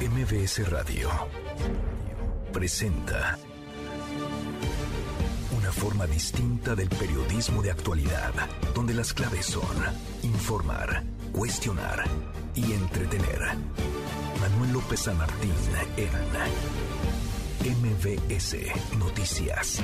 MBS Radio presenta una forma distinta del periodismo de actualidad, donde las claves son informar, cuestionar y entretener. Manuel López San Martín en MBS Noticias.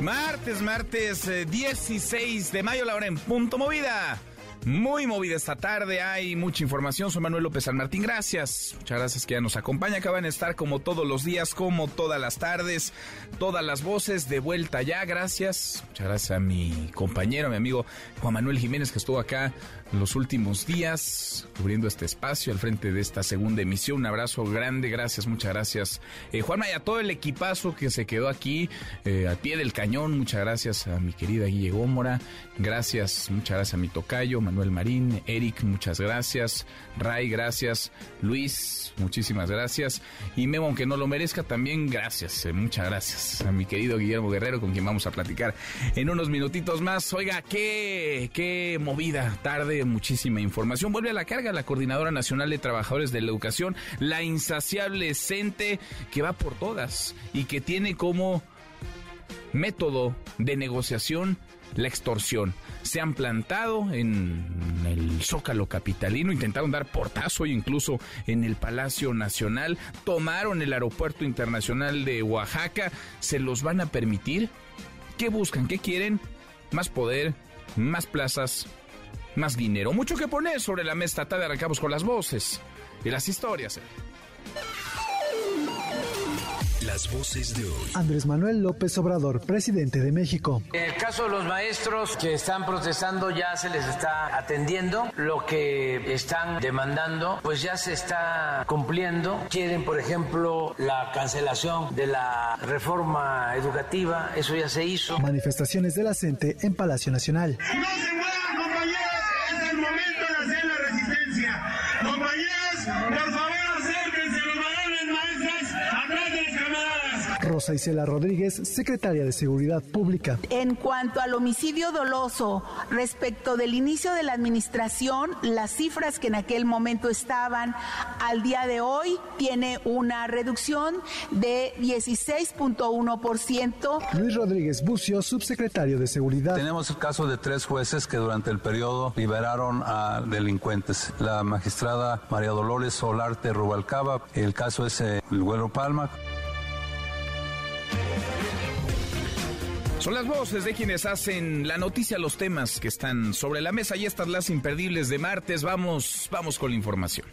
Martes, martes 16 eh, de mayo, la hora en punto movida. Muy movida esta tarde, hay mucha información. Soy Manuel López San Martín, gracias. Muchas gracias que ya nos acompaña. Acaban de estar como todos los días, como todas las tardes, todas las voces de vuelta ya. Gracias. Muchas gracias a mi compañero, mi amigo Juan Manuel Jiménez, que estuvo acá los últimos días cubriendo este espacio al frente de esta segunda emisión. Un abrazo grande, gracias, muchas gracias. Eh, Juanma y a todo el equipazo que se quedó aquí eh, al pie del cañón. Muchas gracias a mi querida Guille Gómora. Gracias, muchas gracias a mi tocayo. Manuel Marín, Eric, muchas gracias, Ray, gracias, Luis, muchísimas gracias, y Memo, aunque no lo merezca, también gracias, eh, muchas gracias a mi querido Guillermo Guerrero, con quien vamos a platicar en unos minutitos más. Oiga, qué, qué movida tarde, muchísima información. Vuelve a la carga la Coordinadora Nacional de Trabajadores de la Educación, la insaciable CENTE, que va por todas y que tiene como método de negociación la extorsión. Se han plantado en el Zócalo Capitalino, intentaron dar portazo incluso en el Palacio Nacional, tomaron el Aeropuerto Internacional de Oaxaca. ¿Se los van a permitir? ¿Qué buscan? ¿Qué quieren? Más poder, más plazas, más dinero. Mucho que poner sobre la mesa. de arrancamos con las voces y las historias. Las voces de hoy. Andrés Manuel López Obrador, presidente de México. En el caso de los maestros que están protestando ya se les está atendiendo. Lo que están demandando pues ya se está cumpliendo. Quieren, por ejemplo, la cancelación de la reforma educativa. Eso ya se hizo. Manifestaciones de la CENTE en Palacio Nacional. No se Rosa Isela Rodríguez, secretaria de Seguridad Pública. En cuanto al homicidio doloso, respecto del inicio de la administración, las cifras que en aquel momento estaban al día de hoy tiene una reducción de 16.1%. Luis Rodríguez Bucio, subsecretario de Seguridad. Tenemos el caso de tres jueces que durante el periodo liberaron a delincuentes. La magistrada María Dolores Solarte Rubalcaba, el caso es el Güero Palma. Son las voces de quienes hacen la noticia, los temas que están sobre la mesa y estas las imperdibles de martes. Vamos, vamos con la información.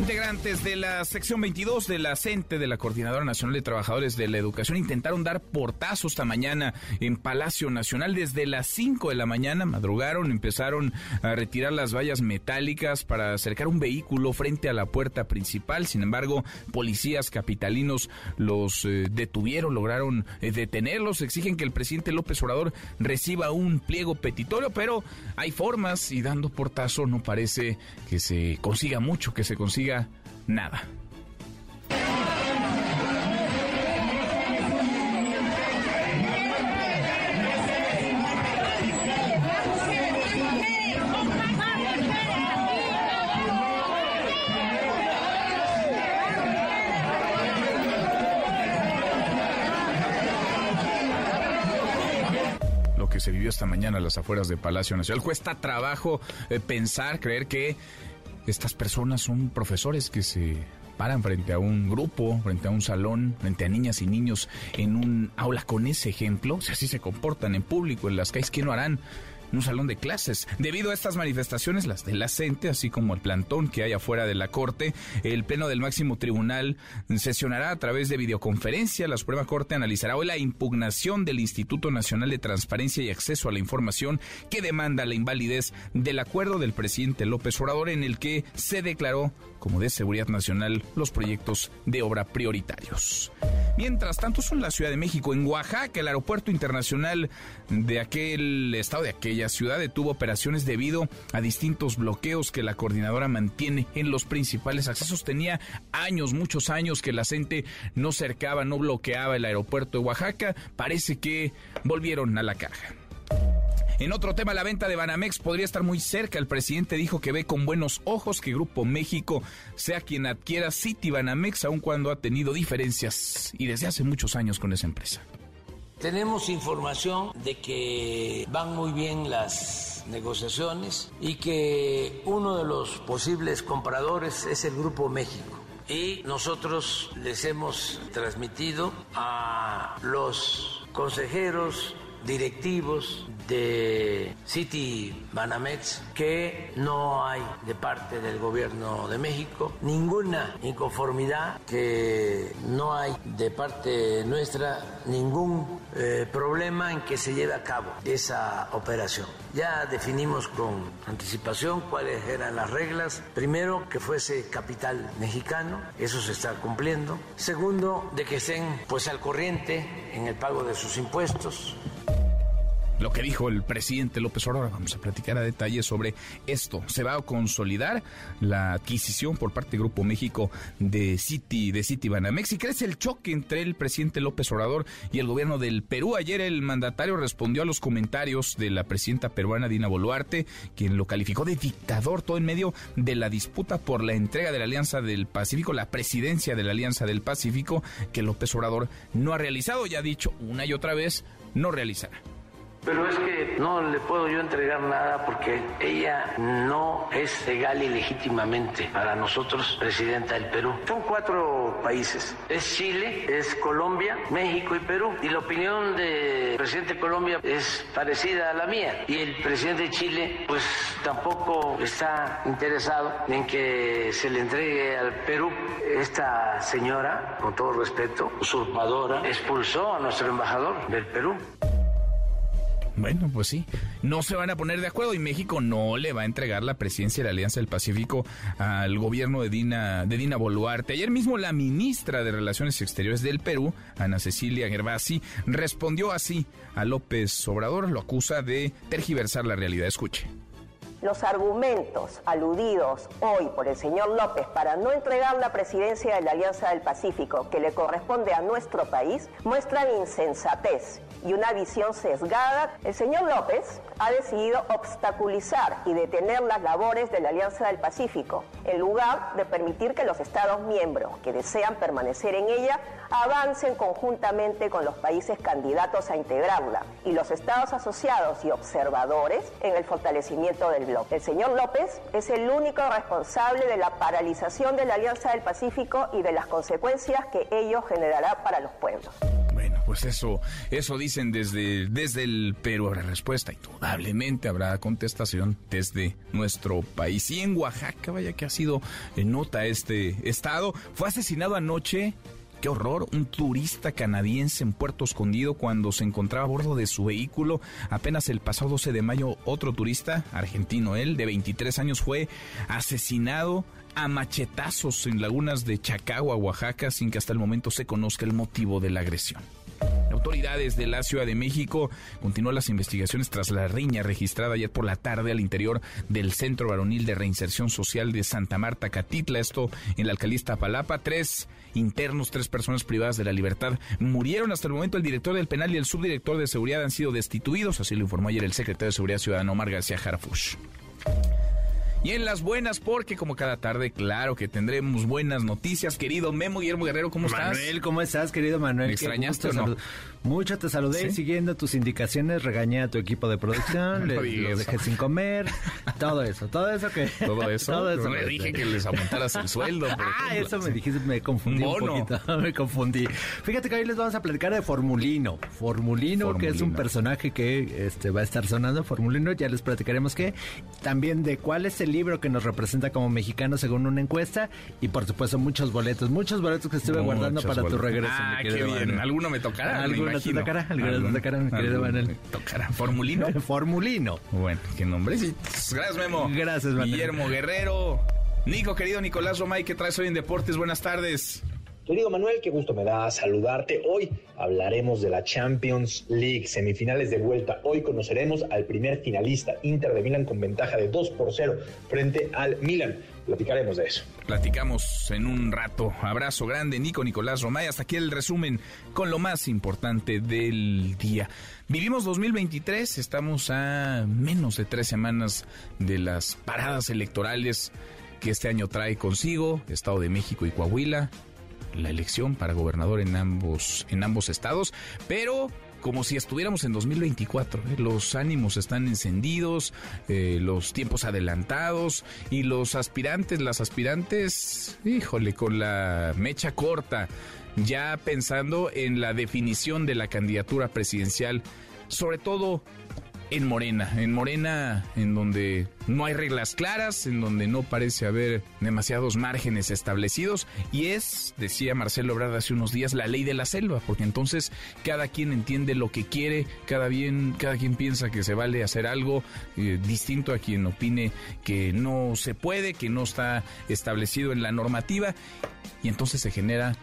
Integrantes de la sección 22 de la CENTE, de la Coordinadora Nacional de Trabajadores de la Educación, intentaron dar portazo esta mañana en Palacio Nacional. Desde las 5 de la mañana madrugaron, empezaron a retirar las vallas metálicas para acercar un vehículo frente a la puerta principal. Sin embargo, policías capitalinos los eh, detuvieron, lograron eh, detenerlos. Exigen que el presidente López Obrador reciba un pliego petitorio, pero hay formas y dando portazo no parece que se consiga mucho, que se consiga nada. Lo que se vivió esta mañana a las afueras de Palacio Nacional. Cuesta trabajo eh, pensar, creer que estas personas son profesores que se paran frente a un grupo, frente a un salón, frente a niñas y niños en un aula con ese ejemplo, si así se comportan en público, en las calles, ¿qué no harán? En un salón de clases. Debido a estas manifestaciones, las de la así como el plantón que hay afuera de la Corte, el Pleno del Máximo Tribunal sesionará a través de videoconferencia. La Suprema Corte analizará hoy la impugnación del Instituto Nacional de Transparencia y Acceso a la Información que demanda la invalidez del acuerdo del presidente López Obrador en el que se declaró como de seguridad nacional los proyectos de obra prioritarios. Mientras tanto, son la Ciudad de México, en Oaxaca, el aeropuerto internacional de aquel estado, de aquella ciudad, detuvo operaciones debido a distintos bloqueos que la coordinadora mantiene en los principales accesos. Tenía años, muchos años que la gente no cercaba, no bloqueaba el aeropuerto de Oaxaca. Parece que volvieron a la caja. En otro tema, la venta de Banamex podría estar muy cerca. El presidente dijo que ve con buenos ojos que Grupo México sea quien adquiera City Banamex, aun cuando ha tenido diferencias y desde hace muchos años con esa empresa. Tenemos información de que van muy bien las negociaciones y que uno de los posibles compradores es el Grupo México. Y nosotros les hemos transmitido a los consejeros directivos de City Banamex que no hay de parte del gobierno de México ninguna inconformidad, que no hay de parte nuestra ningún eh, problema en que se lleve a cabo esa operación. Ya definimos con anticipación cuáles eran las reglas. Primero, que fuese capital mexicano, eso se está cumpliendo. Segundo, de que estén pues al corriente en el pago de sus impuestos lo que dijo el presidente López Obrador. Vamos a platicar a detalle sobre esto. Se va a consolidar la adquisición por parte del Grupo México de City, de City Banamex y el choque entre el presidente López Obrador y el gobierno del Perú. Ayer el mandatario respondió a los comentarios de la presidenta peruana Dina Boluarte, quien lo calificó de dictador todo en medio de la disputa por la entrega de la Alianza del Pacífico, la presidencia de la Alianza del Pacífico, que López Obrador no ha realizado y ha dicho una y otra vez no realizará. Pero es que no le puedo yo entregar nada porque ella no es legal y legítimamente para nosotros presidenta del Perú. Son cuatro países. Es Chile, es Colombia, México y Perú. Y la opinión del presidente de Colombia es parecida a la mía. Y el presidente de Chile pues tampoco está interesado en que se le entregue al Perú. Esta señora, con todo respeto, usurpadora, expulsó a nuestro embajador del Perú. Bueno, pues sí, no se van a poner de acuerdo y México no le va a entregar la presidencia de la Alianza del Pacífico al gobierno de Dina, de Dina Boluarte. Ayer mismo la ministra de Relaciones Exteriores del Perú, Ana Cecilia Gervasi, respondió así a López Obrador, lo acusa de tergiversar la realidad. Escuche. Los argumentos aludidos hoy por el señor López para no entregar la presidencia de la Alianza del Pacífico que le corresponde a nuestro país muestran insensatez y una visión sesgada. El señor López ha decidido obstaculizar y detener las labores de la Alianza del Pacífico, en lugar de permitir que los Estados miembros que desean permanecer en ella avancen conjuntamente con los países candidatos a integrarla y los Estados asociados y observadores en el fortalecimiento del el señor López es el único responsable de la paralización de la Alianza del Pacífico y de las consecuencias que ello generará para los pueblos. Bueno, pues eso, eso dicen desde, desde el Perú. Habrá respuesta, indudablemente habrá contestación desde nuestro país. Y en Oaxaca, vaya que ha sido en nota este estado, fue asesinado anoche Qué horror, un turista canadiense en Puerto Escondido cuando se encontraba a bordo de su vehículo. Apenas el pasado 12 de mayo, otro turista, argentino él, de 23 años, fue asesinado a machetazos en lagunas de Chacagua, Oaxaca, sin que hasta el momento se conozca el motivo de la agresión. Autoridades de la Ciudad de México continúan las investigaciones tras la riña registrada ayer por la tarde al interior del Centro Varonil de Reinserción Social de Santa Marta, Catitla, esto en la alcaldía Palapa. Tres internos, tres personas privadas de la libertad murieron. Hasta el momento el director del penal y el subdirector de seguridad han sido destituidos, así lo informó ayer el secretario de Seguridad Ciudadana Omar García Harfush. Y en las buenas, porque como cada tarde, claro que tendremos buenas noticias. Querido Memo Guillermo Guerrero, ¿cómo estás? Manuel, ¿cómo estás, querido Manuel? ¿Me extrañaste o no? Mucho te saludé siguiendo tus indicaciones, regañé a tu equipo de producción, les, los dejé sin comer, todo eso, todo eso que... Todo eso, todo eso me dije que les aumentaras el sueldo. ah, eso me dijiste, me confundí un, poquito, me confundí. Fíjate que hoy les vamos a platicar de Formulino, Formulino, que es un personaje que este, va a estar sonando, Formulino, ya les platicaremos que, también de cuál es el libro que nos representa como mexicanos según una encuesta, y por supuesto muchos boletos, muchos boletos que estuve guardando para tu regreso. Ah, qué bien, alguno me tocará, alguno te tocará, alguno te tocará, querido Manuel. Tocará, Formulino. Formulino. Bueno, qué nombre. Gracias, Memo. Gracias, Manuel. Guillermo Guerrero. Nico, querido Nicolás Romay, ¿qué traes hoy en Deportes? Buenas tardes. Querido Manuel, qué gusto me da saludarte. Hoy hablaremos de la Champions League, semifinales de vuelta. Hoy conoceremos al primer finalista, Inter de Milán, con ventaja de 2 por 0 frente al Milan. Platicaremos de eso. Platicamos en un rato. Abrazo grande, Nico Nicolás Romay. Hasta aquí el resumen con lo más importante del día. Vivimos 2023, estamos a menos de tres semanas de las paradas electorales que este año trae consigo Estado de México y Coahuila la elección para gobernador en ambos, en ambos estados, pero como si estuviéramos en 2024. ¿eh? Los ánimos están encendidos, eh, los tiempos adelantados y los aspirantes, las aspirantes, híjole, con la mecha corta, ya pensando en la definición de la candidatura presidencial, sobre todo en Morena, en Morena en donde no hay reglas claras, en donde no parece haber demasiados márgenes establecidos. Y es, decía Marcelo Ebrard hace unos días, la ley de la selva, porque entonces cada quien entiende lo que quiere, cada, bien, cada quien piensa que se vale hacer algo eh, distinto a quien opine que no se puede, que no está establecido en la normativa. Y entonces se genera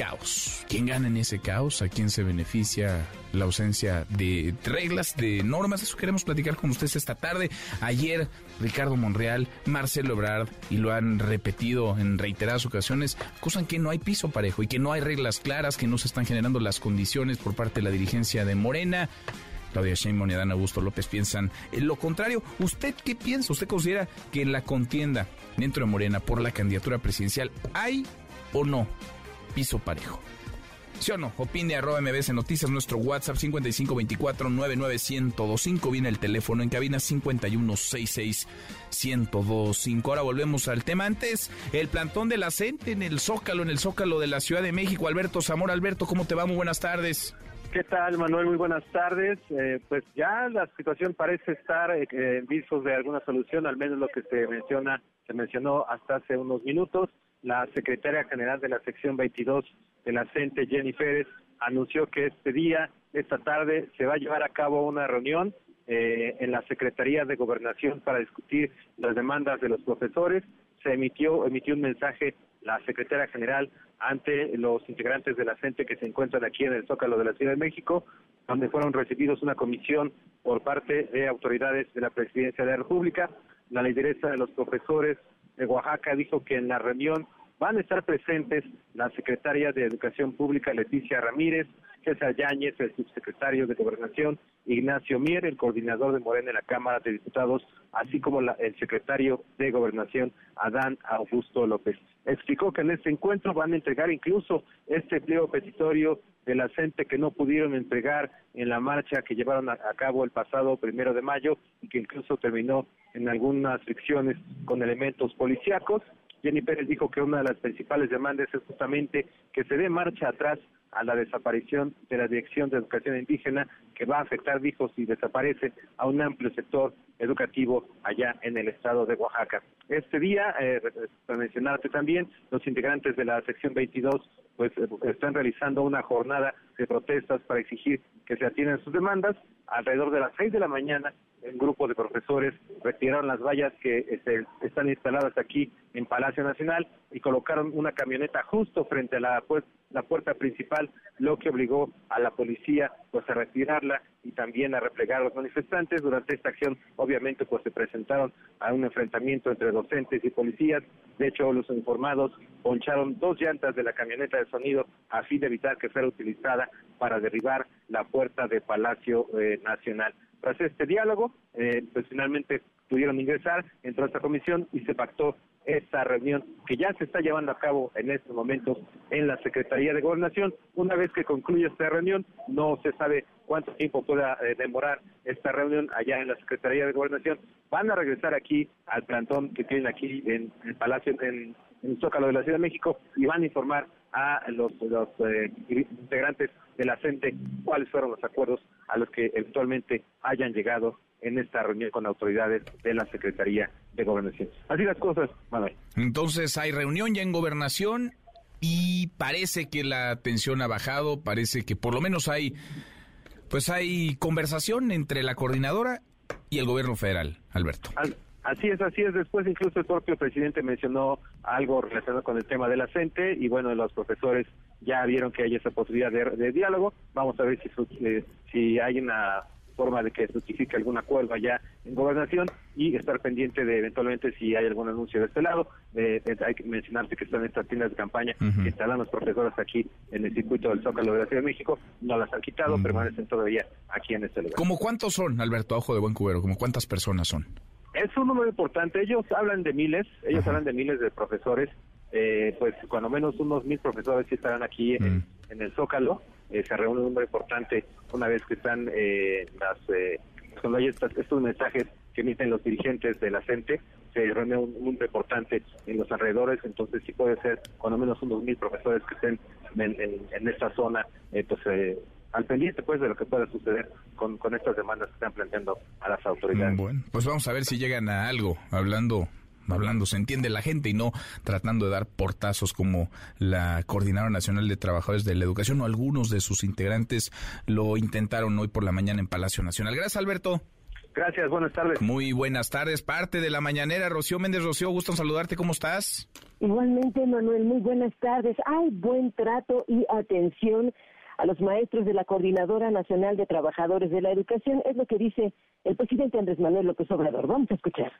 caos. ¿Quién gana en ese caos? ¿A quién se beneficia la ausencia de reglas, de normas? Eso queremos platicar con ustedes esta tarde. Ayer, Ricardo Monreal, Marcelo Ebrard, y lo han repetido en reiteradas ocasiones, acusan que no hay piso parejo y que no hay reglas claras, que no se están generando las condiciones por parte de la dirigencia de Morena. Claudia Sheinbaum y Adán Augusto López piensan en lo contrario. ¿Usted qué piensa? ¿Usted considera que en la contienda dentro de Morena por la candidatura presidencial hay o no piso parejo. ¿Sí o no? Opine arroba MBS Noticias, nuestro WhatsApp 5524-99125. Viene el teléfono en cabina 5166-1025. Ahora volvemos al tema. Antes, el plantón de la en el Zócalo, en el Zócalo de la Ciudad de México. Alberto Zamora. Alberto, ¿cómo te va? Muy buenas tardes. ¿Qué tal, Manuel? Muy buenas tardes. Eh, pues ya la situación parece estar eh, en visos de alguna solución, al menos lo que se menciona, se mencionó hasta hace unos minutos la secretaria general de la sección 22 de la CENTE, Jenny Pérez, anunció que este día, esta tarde, se va a llevar a cabo una reunión eh, en la Secretaría de Gobernación para discutir las demandas de los profesores. Se emitió, emitió un mensaje la secretaria general ante los integrantes de la que se encuentran aquí en el Zócalo de la Ciudad de México, donde fueron recibidos una comisión por parte de autoridades de la Presidencia de la República. La lideresa de los profesores de Oaxaca dijo que en la reunión van a estar presentes la secretaria de Educación Pública Leticia Ramírez, César Yáñez, el subsecretario de Gobernación, Ignacio Mier, el coordinador de Morena en la Cámara de Diputados, así como el secretario de Gobernación, Adán Augusto López. Explicó que en este encuentro van a entregar incluso este pliego petitorio de la gente que no pudieron entregar en la marcha que llevaron a, cabo el pasado primero de mayo y que incluso terminó en algunas fricciones con elementos policíacos. Jenny Pérez dijo que una de las principales demandas es justamente que se dé marcha atrás a la desaparición de la Dirección de Educación Indígena, que va a afectar, dijo, si desaparece a un amplio sector educativo allá en el estado de Oaxaca. Este día, eh, para mencionarte también, los integrantes de la sección 22 pues están realizando una jornada de protestas para exigir que se atiendan sus demandas. Alrededor de las 6 de la mañana un grupo de profesores retiraron las vallas que este, están instaladas aquí en Palacio Nacional y colocaron una camioneta justo frente a la, la puerta principal, lo que obligó a la policía pues a retirarla y también a replegar a los manifestantes. Durante esta acción, obviamente, pues se presentaron a un enfrentamiento entre docentes y policías. De hecho, los informados poncharon dos llantas de la camioneta de sonido a fin de evitar que fuera utilizada para derribar la puerta de Palacio eh, Nacional. Tras este diálogo, eh, pues finalmente pudieron ingresar, entró esta comisión y se pactó esta reunión que ya se está llevando a cabo en estos momentos en la Secretaría de Gobernación. Una vez que concluya esta reunión, no se sabe cuánto tiempo pueda eh, demorar esta reunión allá en la Secretaría de Gobernación. Van a regresar aquí al plantón que tienen aquí en el Palacio, en, el Zócalo de la Ciudad de México, y van a informar a los, eh, integrantes de la CENTE cuáles fueron los acuerdos a los que eventualmente hayan llegado en esta reunión con autoridades de la Secretaría de Gobernación. Así las cosas, Manuel. Entonces hay reunión ya en Gobernación y parece que la tensión ha bajado, parece que por lo menos hay pues hay conversación entre la coordinadora y el gobierno federal, Alberto. Así es, así es. Después incluso el propio presidente mencionó algo relacionado con el tema de la CENTE y bueno, los profesores ya vieron que hay esa posibilidad de, diálogo. Vamos a ver si, eh, si hay una forma de que justifique algún acuerdo allá en gobernación y estar pendiente de eventualmente si hay algún anuncio de este lado. hay que mencionarse que están estas tiendas de campaña que estarán los profesores aquí en el circuito del Zócalo de la Ciudad de México. No las han quitado, permanecen todavía aquí en este lugar. ¿Cómo cuántos son, Alberto Ojo de Buen Cubero? ¿Cómo cuántas personas son? Es un número importante. Ellos hablan de miles, ellos hablan de miles de profesores. Eh, pues cuando menos unos mil profesores sí estarán aquí en, en el Zócalo. Eh, se reúne un número importante una vez que están eh, las eh, cuando hay estos mensajes que emiten los dirigentes de la CENTE, se reúne un número importante en los alrededores, entonces sí puede ser cuando menos unos mil profesores que estén en, esta zona, pues al pendiente pues de lo que pueda suceder con, con estas demandas que están planteando a las autoridades. Bueno, pues vamos a ver si llegan a algo, hablando hablando, se entiende la gente y no tratando de dar portazos como la Coordinadora Nacional de Trabajadores de la Educación o algunos de sus integrantes lo intentaron hoy por la mañana en Palacio Nacional. Gracias, Alberto. Gracias, buenas tardes. Muy buenas tardes, parte de la mañanera. Rocío Méndez, Rocío, gusto en saludarte, ¿cómo estás? Igualmente, Manuel, muy buenas tardes. Hay buen trato y atención a los maestros de la Coordinadora Nacional de Trabajadores de la Educación, es lo que dice el presidente Andrés Manuel López Obrador. Vamos a escuchar.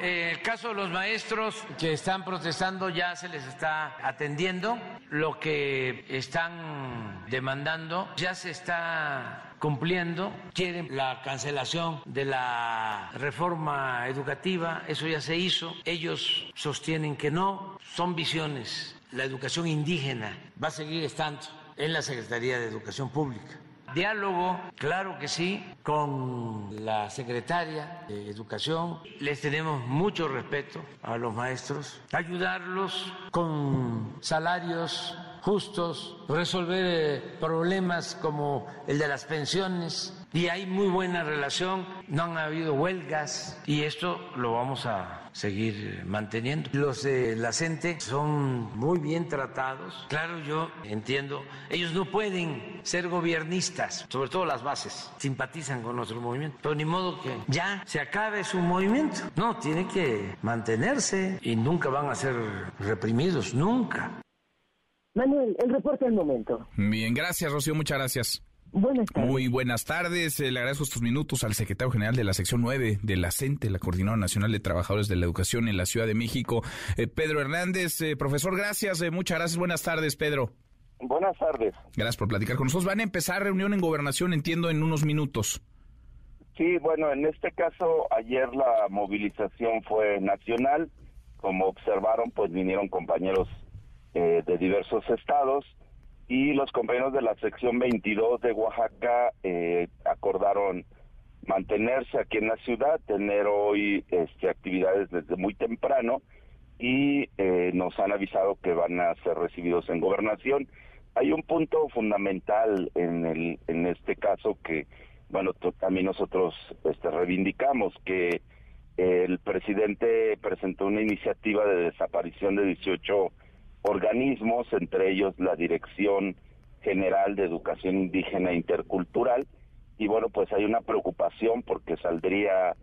En el caso de los maestros que están protestando ya se les está atendiendo. Lo que están demandando ya se está cumpliendo. Quieren la cancelación de la reforma educativa, eso ya se hizo. Ellos sostienen que no, son visiones. La educación indígena va a seguir estando en la Secretaría de Educación Pública. Diálogo, claro que sí, con la secretaria de Educación. Les tenemos mucho respeto a los maestros. Ayudarlos con salarios justos, resolver eh, problemas como el de las pensiones. Y hay muy buena relación, no han habido huelgas y esto lo vamos a seguir manteniendo. Los de la CENTE son muy bien tratados. Claro, yo entiendo, ellos no pueden ser gobiernistas, sobre todo las bases, simpatizan con nuestro movimiento, pero ni modo que ya se acabe su movimiento. No, tiene que mantenerse y nunca van a ser reprimidos, nunca. Manuel, el reporte al momento. Bien, gracias, Rocío, muchas gracias. Muy buenas tardes. Eh, le agradezco estos minutos al secretario general de la sección 9 de la CENTE, la Coordinadora Nacional de Trabajadores de la Educación en la Ciudad de México, eh, Pedro Hernández. Eh, profesor, gracias. muchas gracias. Buenas tardes, Pedro. Buenas tardes. Gracias por platicar con nosotros. Van a empezar reunión en gobernación, entiendo, en unos minutos. Sí, bueno, en este caso, ayer la movilización fue nacional. Como observaron, pues vinieron compañeros de diversos estados y los compañeros de la sección 22 de Oaxaca eh, acordaron mantenerse aquí en la ciudad, tener hoy este, actividades desde muy temprano y eh, nos han avisado que van a ser recibidos en gobernación. Hay un punto fundamental en, el, en este caso que, bueno, también nosotros este, reivindicamos que el presidente presentó una iniciativa de desaparición de 18 organismos, entre ellos la Dirección General de Educación Indígena Intercultural. Y bueno, pues hay una preocupación porque saldría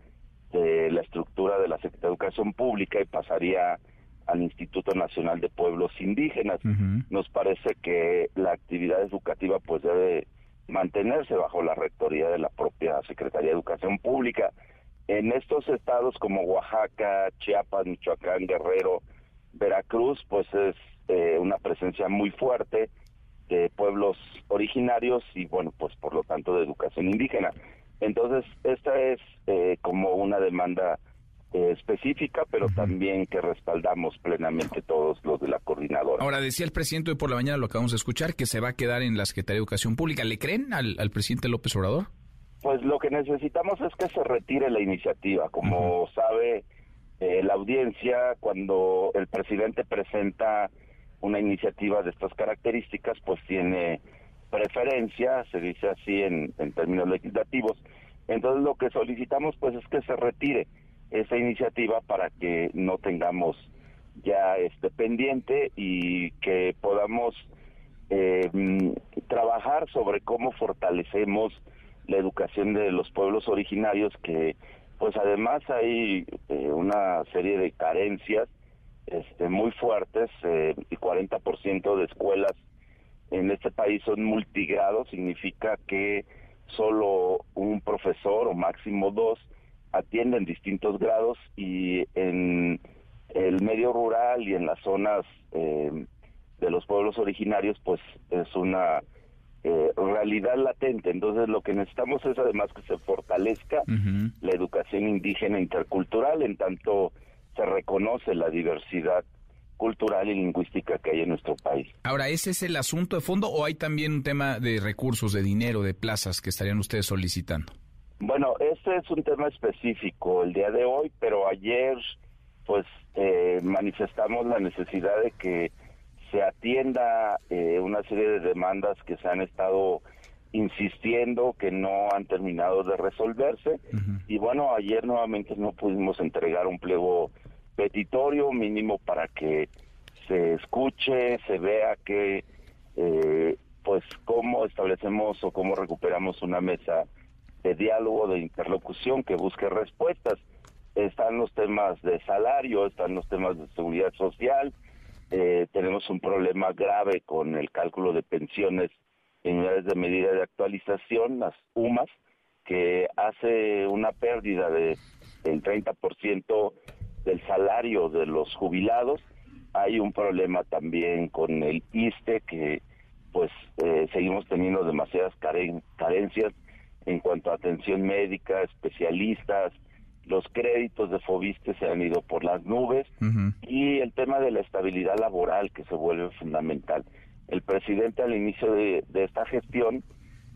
de la estructura de la Secretaría de Educación Pública y pasaría al Instituto Nacional de Pueblos Indígenas. Nos parece que la actividad educativa pues debe mantenerse bajo la rectoría de la propia Secretaría de Educación Pública. En estos estados como Oaxaca, Chiapas, Michoacán, Guerrero, Veracruz, pues es eh, una presencia muy fuerte de pueblos originarios y bueno, pues por lo tanto de educación indígena. Entonces, esta es eh, como una demanda eh, específica, pero también que respaldamos plenamente todos los de la coordinadora. Ahora, decía el presidente hoy por la mañana, lo acabamos de escuchar, que se va a quedar en la Secretaría de Educación Pública. ¿Le creen al, presidente López Obrador? Pues lo que necesitamos es que se retire la iniciativa. Como sabe la audiencia, cuando el presidente presenta una iniciativa de estas características pues tiene preferencia, se dice así en, términos legislativos. Entonces lo que solicitamos pues es que se retire esa iniciativa para que no tengamos ya este pendiente y que podamos eh, trabajar sobre cómo fortalecemos la educación de los pueblos originarios que pues además hay eh, una serie de carencias este, muy fuertes eh, y 40% de escuelas en este país son multigrados, significa que solo un profesor o máximo dos atienden distintos grados y en el medio rural y en las zonas eh, de los pueblos originarios pues es una eh, realidad latente. Entonces lo que necesitamos es además que se fortalezca la educación indígena intercultural en tanto se reconoce la diversidad cultural y lingüística que hay en nuestro país. Ahora, ¿ese es el asunto de fondo o hay también un tema de recursos, de dinero, de plazas que estarían ustedes solicitando? Bueno, este es un tema específico el día de hoy, pero ayer pues eh, manifestamos la necesidad de que se atienda eh, una serie de demandas que se han estado insistiendo que no han terminado de resolverse y bueno ayer nuevamente no pudimos entregar un pliego petitorio mínimo para que se escuche se vea que eh, pues cómo establecemos o cómo recuperamos una mesa de diálogo de interlocución que busque respuestas. Están los temas de salario están los temas de seguridad social. Eh, tenemos un problema grave con el cálculo de pensiones en unidades de medida de actualización, las UMAS, que hace una pérdida de del 30% del salario de los jubilados. Hay un problema también con el ISTE, que pues eh, seguimos teniendo demasiadas carencias en cuanto a atención médica, especialistas, los créditos de Fobiste se han ido por las nubes y el tema de la estabilidad laboral que se vuelve fundamental. El presidente al inicio de, esta gestión,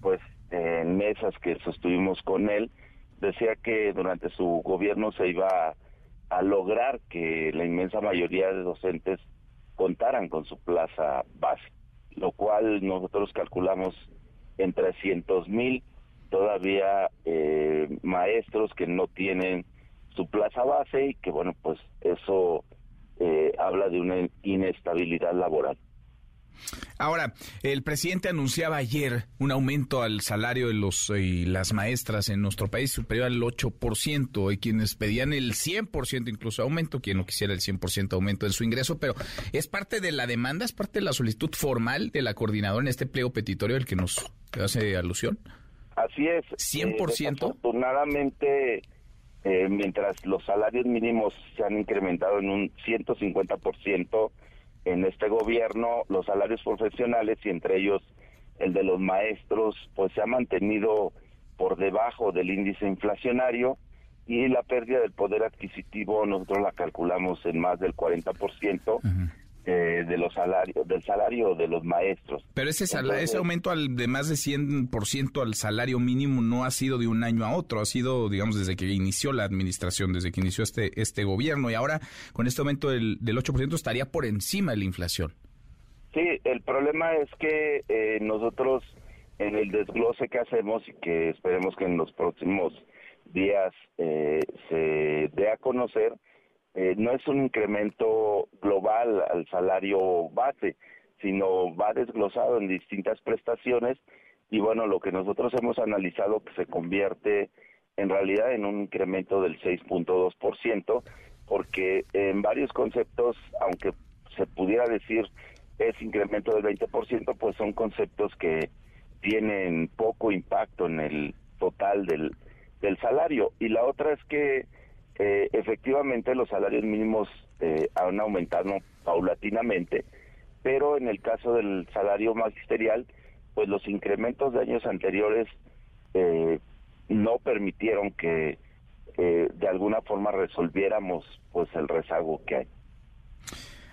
pues en mesas que sostuvimos con él, decía que durante su gobierno se iba a, lograr que la inmensa mayoría de docentes contaran con su plaza base, lo cual nosotros calculamos en 300 mil todavía eh, maestros que no tienen su plaza base y que bueno pues eso eh, habla de una inestabilidad laboral. Ahora, el presidente anunciaba ayer un aumento al salario de los eh, y las maestras en nuestro país superior al 8%, y quienes pedían el 100% incluso aumento, quien no quisiera el 100% aumento en su ingreso, pero es parte de la demanda, es parte de la solicitud formal de la coordinadora en este pliego petitorio al que nos hace alusión. Así es. 100%. afortunadamente, eh, mientras los salarios mínimos se han incrementado en un 150% en este gobierno, los salarios profesionales y entre ellos el de los maestros, pues se ha mantenido por debajo del índice inflacionario y la pérdida del poder adquisitivo nosotros la calculamos en más del 40%. Eh, de los salarios, del salario de los maestros. Pero ese, ese aumento al, de más de 100% al salario mínimo no ha sido de un año a otro, ha sido, digamos, desde que inició la administración, desde que inició este, este gobierno, y ahora con este aumento del, del 8% estaría por encima de la inflación. Sí, el problema es que eh, nosotros en el desglose que hacemos y que esperemos que en los próximos días eh, se dé a conocer, eh, no es un incremento global al salario base, sino va desglosado en distintas prestaciones y bueno, lo que nosotros hemos analizado que se convierte en realidad en un incremento del 6.2%, porque en varios conceptos, aunque se pudiera decir es incremento del 20%, pues son conceptos que tienen poco impacto en el total del, del salario. Y la otra es que eh, efectivamente los salarios mínimos eh, han aumentado paulatinamente, pero en el caso del salario magisterial, pues los incrementos de años anteriores eh, no permitieron que de alguna forma resolviéramos pues el rezago que hay.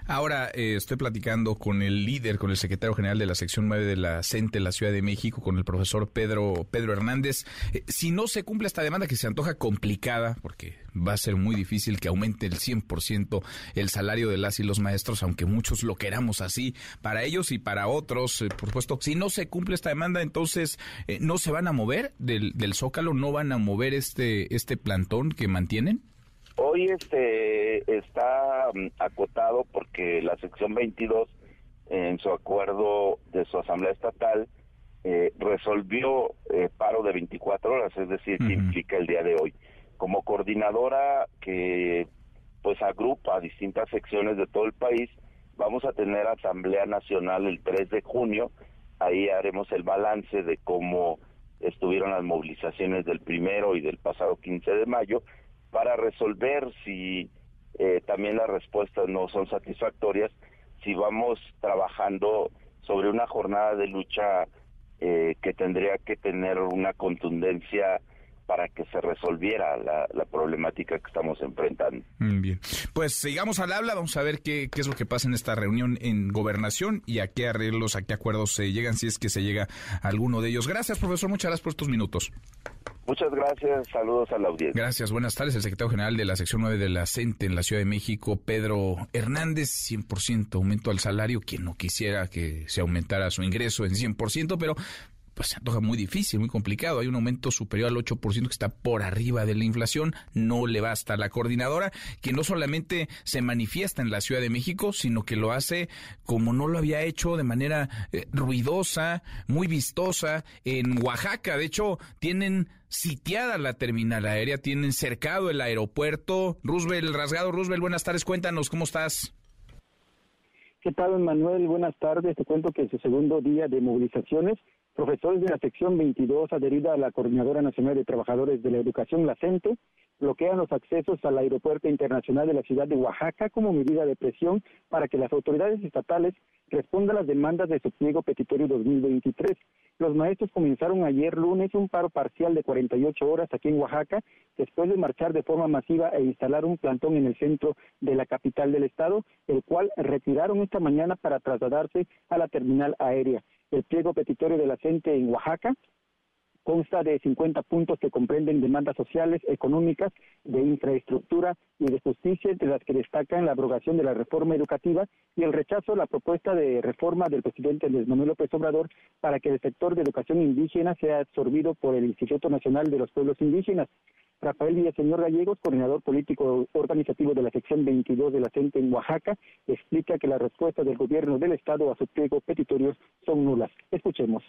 Ahora eh, estoy platicando con el líder, con el secretario general de la sección 9 de la CENTE en la Ciudad de México, con el profesor Pedro, Pedro Hernández. Eh, si no se cumple esta demanda que se antoja complicada, porque va a ser muy difícil que aumente el 100% el salario de las y los maestros, aunque muchos lo queramos así, para ellos y para otros, eh, por supuesto, si no se cumple esta demanda, entonces no se van a mover del, del Zócalo, no van a mover este, este plantón que mantienen. Hoy este está mm, acotado porque la sección 22 en su acuerdo de su asamblea estatal eh, resolvió eh, paro de 24 horas, es decir, que implica el día de hoy. como coordinadora que pues agrupa distintas secciones de todo el país, vamos a tener Asamblea Nacional el 3 de junio, ahí haremos el balance de cómo estuvieron las movilizaciones del primero y del pasado 15 de mayo para resolver si eh, también las respuestas no son satisfactorias, si vamos trabajando sobre una jornada de lucha eh, que tendría que tener una contundencia para que se resolviera la, problemática que estamos enfrentando. Mm, bien, pues sigamos al habla, vamos a ver qué, qué, es lo que pasa en esta reunión en gobernación y a qué arreglos, a qué acuerdos se llegan, si es que se llega a alguno de ellos. Gracias, profesor, muchas gracias por estos minutos. Muchas gracias, saludos a la audiencia. Gracias, buenas tardes. El secretario general de la sección 9 de la CENTE en la Ciudad de México, Pedro Hernández, 100% aumento al salario, quien no quisiera que se aumentara su ingreso en 100%, pero pues se antoja muy difícil, muy complicado. Hay un aumento superior al 8% que está por arriba de la inflación. No le basta a la coordinadora, que no solamente se manifiesta en la Ciudad de México, sino que lo hace como no lo había hecho de manera eh, ruidosa, muy vistosa en Oaxaca. De hecho, tienen sitiada la terminal aérea, tienen cercado el aeropuerto. Roosevelt, rasgado Roosevelt, buenas tardes, cuéntanos, ¿cómo estás? ¿Qué tal, Manuel? Buenas tardes. Te cuento que es su segundo día de movilizaciones Profesores de la sección 22 adherida a la Coordinadora Nacional de Trabajadores de la Educación, la CENTE, bloquean los accesos al Aeropuerto Internacional de la ciudad de Oaxaca como medida de presión para que las autoridades estatales respondan a las demandas de su pliego petitorio 2023. Los maestros comenzaron ayer lunes un paro parcial de 48 horas aquí en Oaxaca, después de marchar de forma masiva e instalar un plantón en el centro de la capital del estado, el cual retiraron esta mañana para trasladarse a la terminal aérea. El pliego petitorio de la CENTE en Oaxaca consta de 50 puntos que comprenden demandas sociales, económicas, de infraestructura y de justicia, entre las que destacan la abrogación de la reforma educativa y el rechazo a la propuesta de reforma del presidente Andrés Manuel López Obrador para que el sector de educación indígena sea absorbido por el Instituto Nacional de los Pueblos Indígenas. Rafael Villaseñor Gallegos, coordinador político organizativo de la sección 22 de la CENTE en Oaxaca, explica que las respuestas del gobierno del Estado a su pliego petitorios son nulas. Escuchemos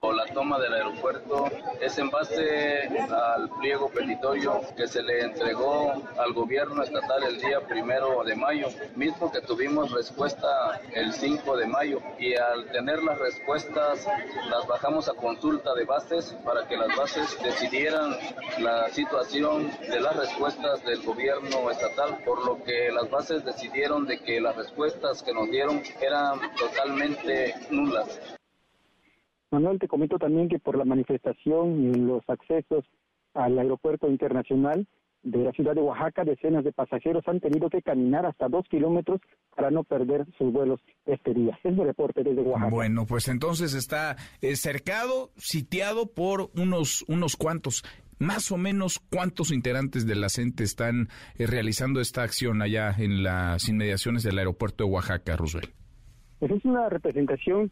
la toma del aeropuerto es en base al pliego petitorio que se le entregó al gobierno estatal el día primero de mayo, mismo que tuvimos respuesta el 5 de mayo y al tener las respuestas las bajamos a consulta de bases para que las bases decidieran la situación de las respuestas del gobierno estatal, por lo que las bases decidieron de que las respuestas que nos dieron eran totalmente nulas. Manuel, te comento también que por la manifestación y los accesos al aeropuerto internacional de la ciudad de Oaxaca, decenas de pasajeros han tenido que caminar hasta dos kilómetros para no perder sus vuelos este día. Es mi reporte desde Oaxaca. Bueno, pues entonces está eh, cercado, sitiado por unos, unos cuantos más o menos cuántos integrantes de la CENTE están eh, realizando esta acción allá en las inmediaciones del aeropuerto de Oaxaca, Roosevelt. Pues es una representación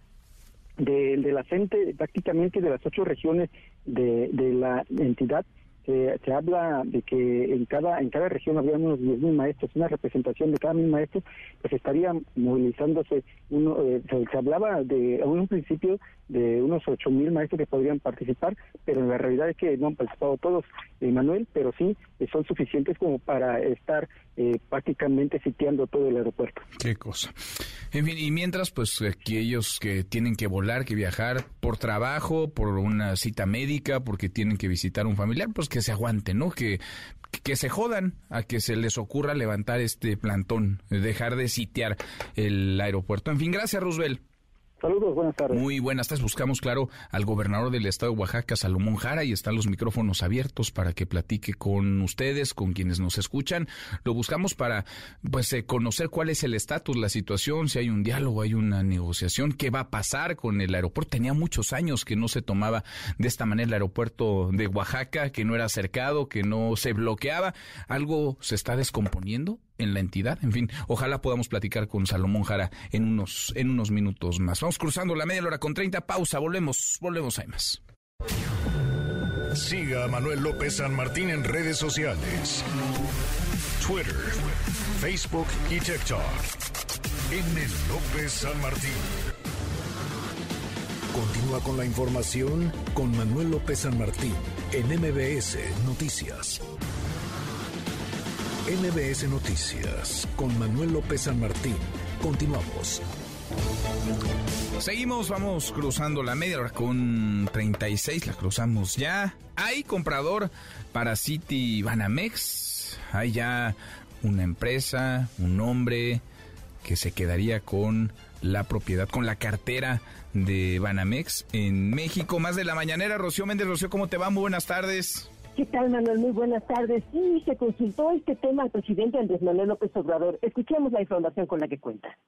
de, la CENTE, prácticamente de las ocho regiones de, de la entidad, se, habla de que en cada en cada región habría unos 10.000 maestros, una representación de cada mil maestros, pues estaría movilizándose. Uno, eh, se, hablaba de en un principio de unos 8.000 maestros que podrían participar, pero la realidad es que no han participado todos, Manuel, pero sí eh, son suficientes como para estar eh, prácticamente sitiando todo el aeropuerto. Qué cosa. En fin, y mientras, pues aquellos que tienen que volar, que viajar por trabajo, por una cita médica, porque tienen que visitar un familiar, pues que se aguanten, ¿no? Que, que se jodan a que se les ocurra levantar este plantón, dejar de sitiar el aeropuerto. En fin, gracias, Roosevelt. Saludos, buenas tardes. Muy buenas tardes. Buscamos, claro, al gobernador del estado de Oaxaca, Salomón Jara, y están los micrófonos abiertos para que platique con ustedes, con quienes nos escuchan. Lo buscamos para, pues, eh, conocer cuál es el estatus, la situación, si hay un diálogo, hay una negociación, qué va a pasar con el aeropuerto. Tenía muchos años que no se tomaba de esta manera el aeropuerto de Oaxaca, que no era cercado, que no se bloqueaba. ¿Algo se está descomponiendo? En la entidad. En fin, ojalá podamos platicar con Salomón Jara en unos, en unos minutos más. Vamos cruzando la media hora con 30. Pausa, volvemos, volvemos, hay más. Siga a Manuel López San Martín en redes sociales. Twitter, Facebook y TikTok. El López San Martín. Continúa con la información con Manuel López San Martín en MBS Noticias. MBS Noticias con Manuel López San Martín. Continuamos. Seguimos, vamos cruzando la media hora con 36, la cruzamos ya. Hay comprador para City Banamex. Hay ya una empresa, un hombre que se quedaría con la propiedad, con la cartera de Banamex en México. Más de la mañanera, Rocío Méndez. Rocío, ¿cómo te va? Muy buenas tardes. ¿Qué tal, Manuel? Muy buenas tardes. Sí, se consultó este tema al presidente Andrés Manuel López Obrador. Escuchemos la información con la que cuenta.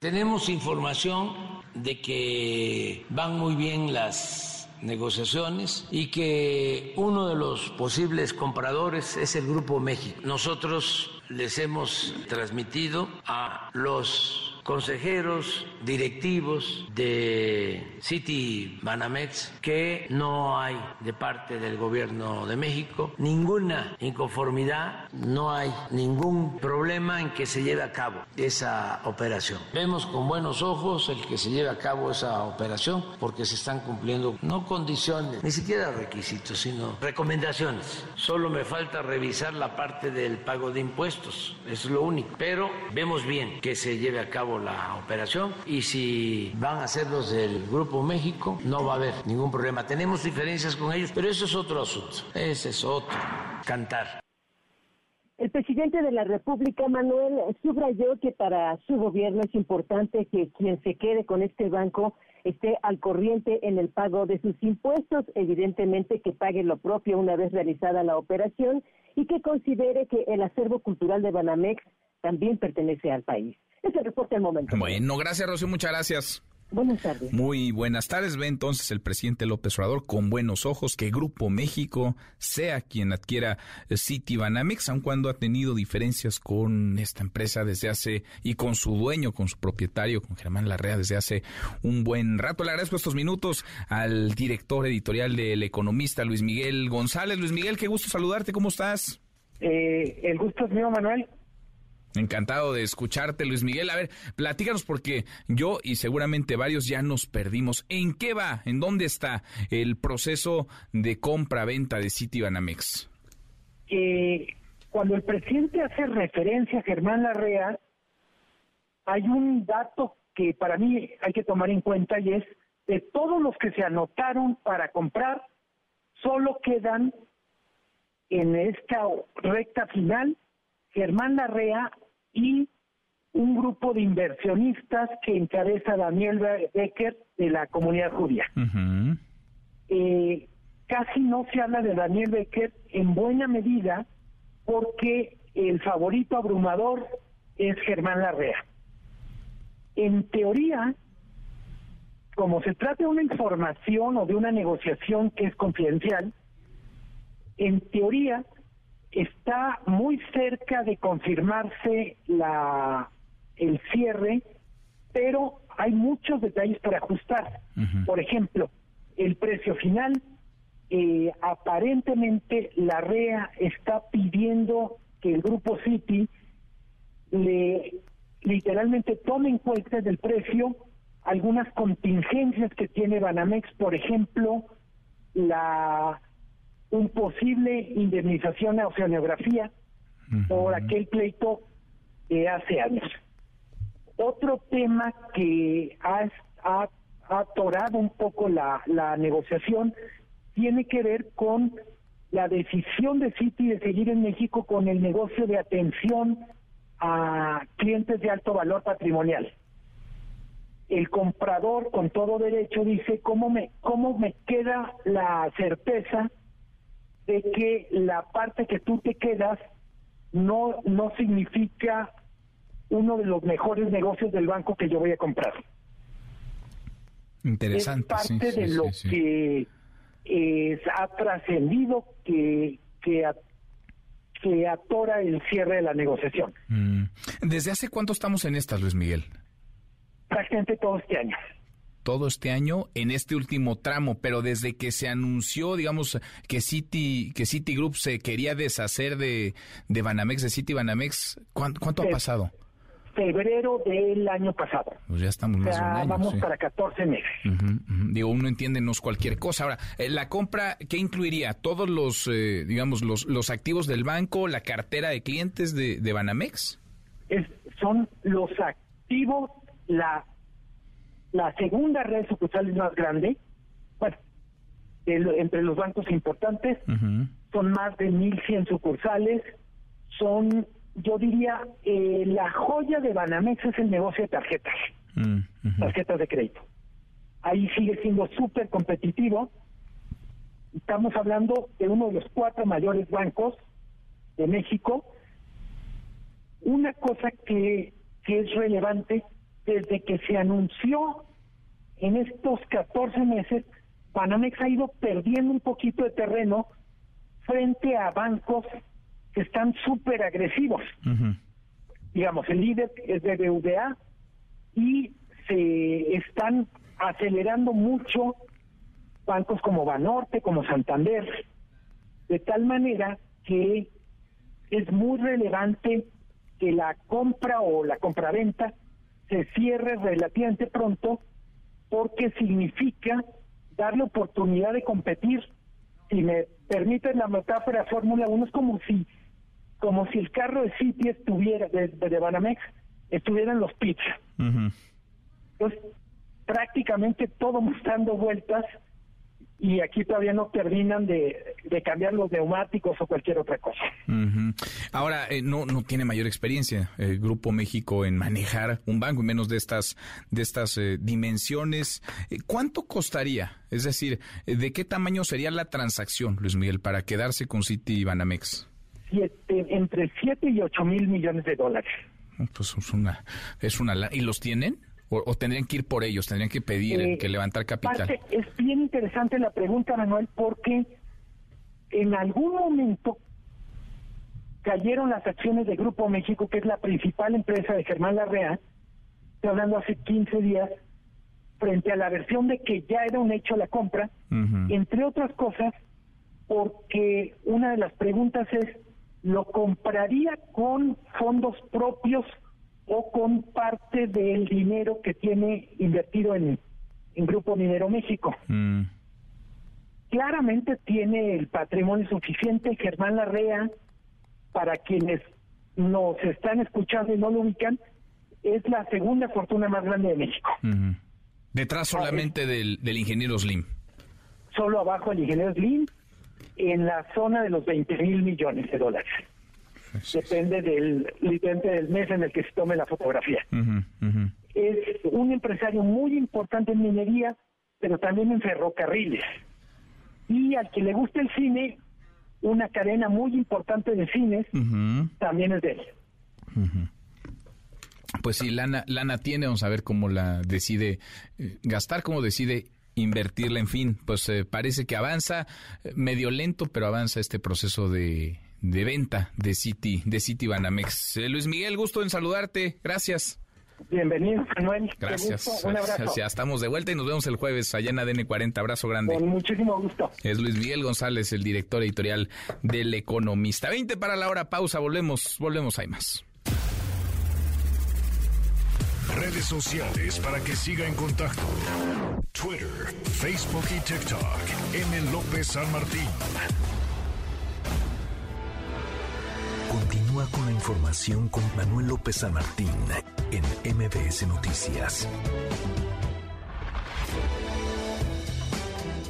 Tenemos información de que van muy bien las negociaciones y que uno de los posibles compradores es el Grupo México. Nosotros les hemos transmitido a los consejeros directivos de City Banamex que no hay de parte del gobierno de México ninguna inconformidad, no hay ningún problema en que se lleve a cabo esa operación. Vemos con buenos ojos el que se lleve a cabo esa operación porque se están cumpliendo no condiciones, ni siquiera requisitos, sino recomendaciones. Solo me falta revisar la parte del pago de impuestos, es lo único, pero vemos bien que se lleve a cabo la operación y si van a ser los del Grupo México no va a haber ningún problema. Tenemos diferencias con ellos, pero eso es otro asunto, ese es otro cantar. El presidente de la República, Manuel, subrayó que para su gobierno es importante que quien se quede con este banco esté al corriente en el pago de sus impuestos, evidentemente que pague lo propio una vez realizada la operación y que considere que el acervo cultural de Banamex también pertenece al país. Ese reporte al momento. Bueno, gracias, Rocío, muchas gracias. Buenas tardes. Muy buenas tardes. Ve entonces el presidente López Obrador con buenos ojos que Grupo México sea quien adquiera City Banamex, aun cuando ha tenido diferencias con esta empresa desde hace y con su dueño, con su propietario, con Germán Larrea desde hace un buen rato. Le agradezco estos minutos al director editorial del Economista, Luis Miguel González. Luis Miguel, qué gusto saludarte. ¿Cómo estás? Eh, el gusto es mío, Manuel. Encantado de escucharte, Luis Miguel. A ver, platícanos porque yo y seguramente varios ya nos perdimos. ¿En qué va? ¿En dónde está el proceso de compra-venta de City Banamex? cuando el presidente hace referencia a Germán Larrea, hay un dato que para mí hay que tomar en cuenta y es de todos los que se anotaron para comprar, solo quedan en esta recta final Germán Larrea y un grupo de inversionistas que encabeza Daniel Becker de la comunidad judía. Eh, casi no se habla de Daniel Becker en buena medida porque el favorito abrumador es Germán Larrea. En teoría, como se trata de una información o de una negociación que es confidencial, en teoría está muy cerca de confirmarse la el cierre, pero hay muchos detalles para ajustar. Por ejemplo, el precio final, eh, aparentemente la REA está pidiendo que el grupo City le literalmente tome en cuenta del precio algunas contingencias que tiene Banamex, por ejemplo, la un posible indemnización a oceanografía por aquel pleito de hace años. Otro tema que ha, ha, atorado un poco la, la negociación tiene que ver con la decisión de Citi de seguir en México con el negocio de atención a clientes de alto valor patrimonial. El comprador con todo derecho dice cómo me cómo me queda la certeza de que la parte que tú te quedas no, no significa uno de los mejores negocios del banco que yo voy a comprar. Interesante. Es parte de lo que ha trascendido que, que, que atora el cierre de la negociación. Mm. ¿Desde hace cuánto estamos en estas, Luis Miguel? Prácticamente todo este año todo este año en este último tramo, pero desde que se anunció, digamos, que City, que Citigroup se quería deshacer de, de Banamex, de City Banamex, ¿cuánto, ha pasado? febrero del año pasado. Pues ya estamos más o Vamos para 14 meses. Digo, uno entiende no es cualquier cosa. Ahora, eh, la compra, ¿qué incluiría? ¿Todos los, eh, digamos, los, los activos del banco, la cartera de clientes de, de Banamex? Es, son los activos, la, la segunda red sucursal más grande, bueno, entre los bancos importantes, son más de 1.100 sucursales, son yo diría, eh, la joya de Banamex es el negocio de tarjetas, mm, tarjetas de crédito. Ahí sigue siendo súper competitivo. Estamos hablando de uno de los cuatro mayores bancos de México. Una cosa que, que es relevante, desde que se anunció en estos 14 meses, Banamex ha ido perdiendo un poquito de terreno frente a bancos están súper agresivos. Digamos, el líder es BBVA y se están acelerando mucho bancos como Banorte, como Santander, de tal manera que es muy relevante que la compra o la compraventa se cierre relativamente pronto porque significa darle oportunidad de competir. Si me permiten la metáfora Fórmula 1, es como si como si el carro de City estuviera, de, de Banamex, estuviera en los pits. Entonces, prácticamente todo mostrando vueltas y aquí todavía no terminan de, cambiar los neumáticos o cualquier otra cosa. Ahora, eh, no, no tiene mayor experiencia el Grupo México en manejar un banco, y menos de estas, de estas eh, dimensiones. Eh, ¿Cuánto costaría? Es decir, ¿de qué tamaño sería la transacción, Luis Miguel, para quedarse con City y Banamex? entre 7 y 8 mil millones de dólares. Pues es una, es una ¿Y los tienen? O, tendrían que ir por ellos? ¿Tendrían que pedir eh, que levantar capital? es bien interesante la pregunta, Manuel, porque en algún momento cayeron las acciones de Grupo México, que es la principal empresa de Germán Larrea, estoy hablando hace 15 días, frente a la versión de que ya era un hecho la compra, entre otras cosas, porque una de las preguntas es, lo compraría con fondos propios o con parte del dinero que tiene invertido en, Grupo Minero México. Mm. Claramente tiene el patrimonio suficiente Germán Larrea, para quienes nos están escuchando y no lo ubican, es la segunda fortuna más grande de México. Detrás solamente del, del ingeniero Slim. Solo abajo el ingeniero Slim en la zona de los 20 mil millones de dólares. Depende del depende del mes en el que se tome la fotografía. Es un empresario muy importante en minería, pero también en ferrocarriles. Y al que le gusta el cine, una cadena muy importante de cines también es de él. Pues sí, lana, lana tiene, vamos a ver cómo la decide eh, gastar, cómo decide invertirla, en fin, pues eh, parece que avanza, eh, medio lento, pero avanza este proceso de, de venta de City, de City Banamex. Eh, Luis Miguel, gusto en saludarte, gracias. Bienvenido, Manuel. Gracias. Un abrazo. Ya estamos de vuelta y nos vemos el jueves allá en ADN 40. Abrazo grande. Con muchísimo gusto. Es Luis Miguel González, el director editorial del Economista. 20 para la hora, pausa, volvemos, volvemos, hay más. Redes sociales para que siga en contacto: Twitter, Facebook y TikTok. M. López San Martín. Continúa con la información con Manuel López San Martín en MBS Noticias.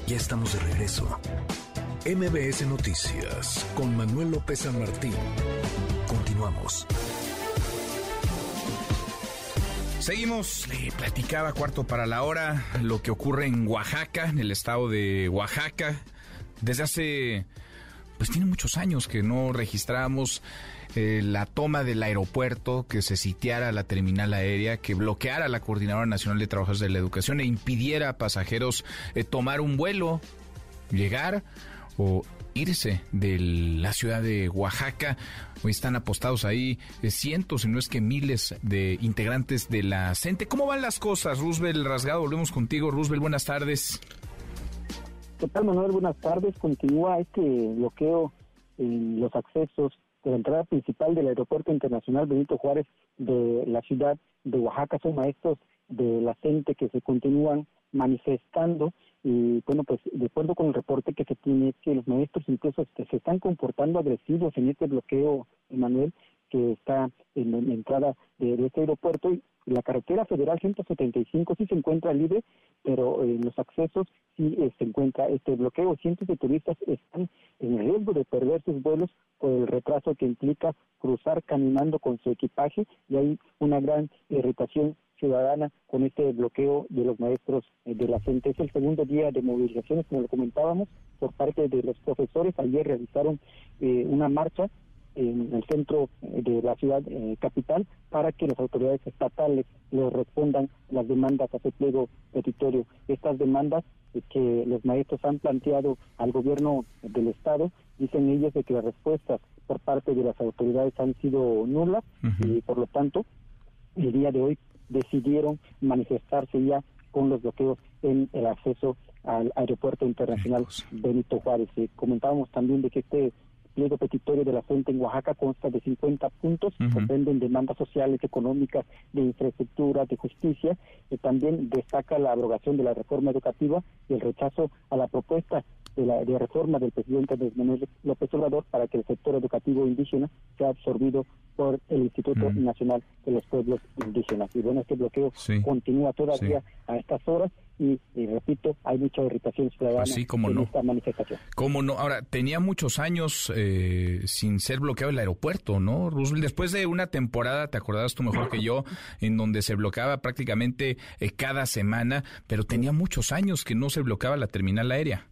Ya estamos de regreso. MBS Noticias con Manuel López San Martín. Continuamos. Seguimos, le platicaba cuarto para la hora lo que ocurre en Oaxaca, en el estado de Oaxaca. Desde hace, pues tiene muchos años que no registramos eh, la toma del aeropuerto, que se sitiara la terminal aérea, que bloqueara la Coordinadora Nacional de Trabajadores de la Educación e impidiera a pasajeros eh, tomar un vuelo, llegar o irse de la ciudad de Oaxaca. Hoy están apostados ahí eh, cientos, si no es que miles de integrantes de la CENTE. ¿Cómo van las cosas, Roosevelt Rasgado? Volvemos contigo. Roosevelt, buenas tardes. ¿Qué tal, Manuel? Buenas tardes. Continúa este bloqueo en los accesos de la entrada principal del Aeropuerto Internacional Benito Juárez de la ciudad de Oaxaca, son maestros de la gente que se continúan manifestando y bueno, pues de acuerdo con el reporte que se tiene, es que los maestros incluso se están comportando agresivos en este bloqueo, Emanuel, que está en la entrada de, este aeropuerto y la carretera federal 175 sí se encuentra libre, pero en los accesos sí eh, se encuentra este bloqueo. Cientos de turistas están en riesgo de perder sus vuelos por el retraso que implica cruzar caminando con su equipaje y hay una gran irritación ciudadana con este bloqueo de los maestros eh, de la gente. Es el segundo día de movilizaciones, como lo comentábamos, por parte de los profesores. Ayer realizaron eh, una marcha en el centro eh, de la ciudad capital para que las autoridades estatales les respondan las demandas a ese pliego petitorio. Estas demandas que los maestros han planteado al gobierno del estado, dicen ellos de que las respuestas por parte de las autoridades han sido nulas y por lo tanto el día de hoy decidieron manifestarse ya con los bloqueos en el acceso al aeropuerto internacional Benito Juárez. Eh, comentábamos también de que este pliego petitorio de la gente en Oaxaca consta de 50 puntos, que comprenden demandas sociales, económicas, de infraestructura, de justicia. y también destaca la abrogación de la reforma educativa y el rechazo a la propuesta de la de reforma del presidente Manuel López Obrador para que el sector educativo indígena sea absorbido por el Instituto Nacional de los Pueblos Indígenas. Y bueno, este bloqueo continúa todavía a estas horas y, repito, hay mucha irritación ciudadana pues en esta manifestación. ¿Cómo no? Ahora, tenía muchos años eh, sin ser bloqueado el aeropuerto, ¿no, Roosevelt? Después de una temporada, te acordabas tú mejor que yo, en donde se bloqueaba prácticamente eh, cada semana, pero tenía muchos años que no se bloqueaba la terminal aérea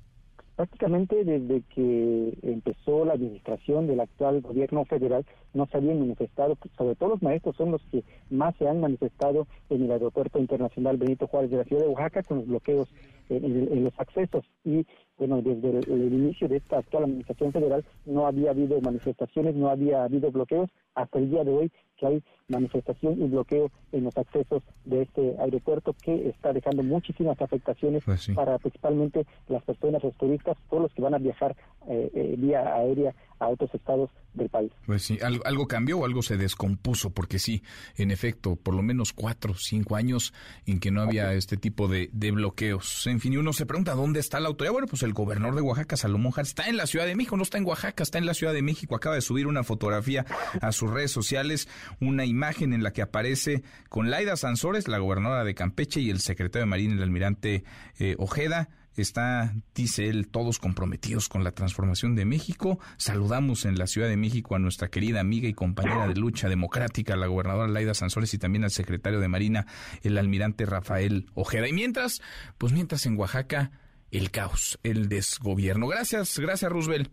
prácticamente desde que empezó la administración del actual gobierno federal no se habían manifestado, sobre todo los maestros son los que más se han manifestado en el aeropuerto internacional Benito Juárez de la ciudad de Oaxaca con los bloqueos en, los accesos y bueno, desde el, inicio de esta actual administración federal no había habido manifestaciones, no había habido bloqueos hasta el día de hoy que hay manifestación y bloqueo en los accesos de este aeropuerto que está dejando muchísimas afectaciones pues para principalmente las personas, los turistas, todos los que van a viajar eh, eh, vía aérea a otros estados del país. Pues sí, algo, cambió o algo se descompuso, porque sí, en efecto, por lo menos cuatro o cinco años en que no había este tipo de, bloqueos. En fin, y uno se pregunta, ¿dónde está la autoridad? Bueno, pues el gobernador de Oaxaca, Salomón Jara, está en la Ciudad de México, no está en Oaxaca, está en la Ciudad de México. Acaba de subir una fotografía a sus redes sociales, una imagen en la que aparece con Laida Sansores, la gobernadora de Campeche, y el secretario de Marina, el almirante eh, Ojeda está, dice él, todos comprometidos con la transformación de México. Saludamos en la Ciudad de México a nuestra querida amiga y compañera de lucha democrática, la gobernadora Laida Sansores, y también al secretario de Marina, el almirante Rafael Ojeda. Y mientras, pues mientras en Oaxaca, el caos, el desgobierno. Gracias, gracias Roosevelt.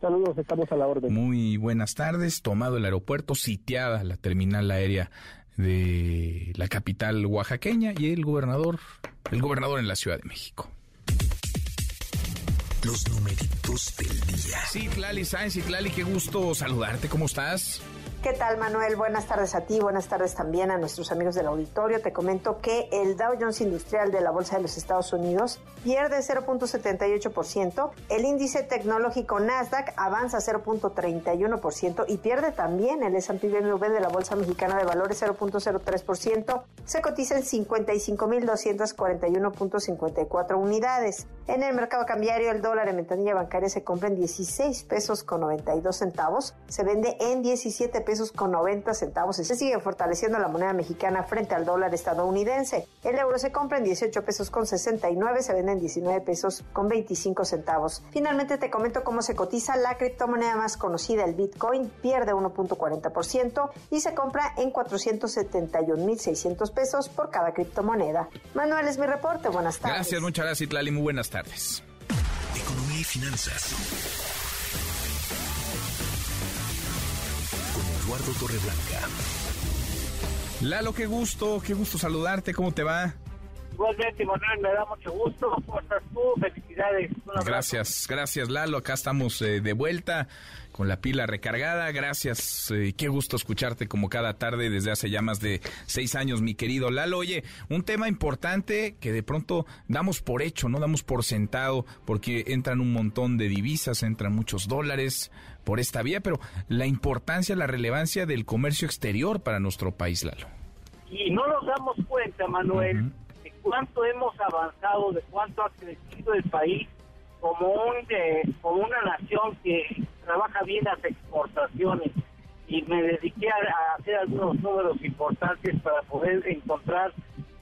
Saludos, estamos a la orden. Muy buenas tardes. Tomado el aeropuerto, sitiada la terminal aérea de la capital oaxaqueña y el gobernador, el gobernador en la Ciudad de México. Los numeritos del día. Sí, Clali Sáenz y Clali, qué gusto saludarte. ¿Cómo estás? ¿Qué tal, Manuel? Buenas tardes a ti, buenas tardes también a nuestros amigos del auditorio. Te comento que el Dow Jones Industrial de la Bolsa de los Estados Unidos pierde 0.78%, el índice tecnológico Nasdaq avanza 0.31% y pierde también el S&P BMW de la Bolsa Mexicana de Valores 0.03%, se cotiza en 55.241.54 unidades. En el mercado cambiario, el dólar en ventanilla bancaria se compra en 16 pesos con 92 centavos, se vende en 17 pesos con 90 centavos y se sigue fortaleciendo la moneda mexicana frente al dólar estadounidense. El euro se compra en 18 pesos con 69, se vende en 19 pesos con 25 centavos. Finalmente te comento cómo se cotiza la criptomoneda más conocida, el Bitcoin, pierde 1.40% y se compra en 471.600 pesos por cada criptomoneda. Manuel es mi reporte, buenas tardes. Gracias, muchas gracias, Itlali, muy buenas tardes. Economía y finanzas. Eduardo Torreblanca. Lalo, qué gusto, qué gusto saludarte, ¿cómo te va? Igualmente, Manuel, me da mucho gusto. ¿Cómo estás tú? Felicidades. Gracias, gracias Lalo. Acá estamos eh, de vuelta con la pila recargada. Gracias, eh, qué gusto escucharte como cada tarde desde hace ya más de seis años, mi querido Lalo. Oye, un tema importante que de pronto damos por hecho, no damos por sentado, porque entran un montón de divisas, entran muchos dólares por esta vía, pero la importancia, la relevancia del comercio exterior para nuestro país, Lalo. Y no nos damos cuenta, Manuel cuánto hemos avanzado, de cuánto ha crecido el país como, un, como una nación que trabaja bien las exportaciones. Y me dediqué a, hacer algunos números importantes para poder encontrar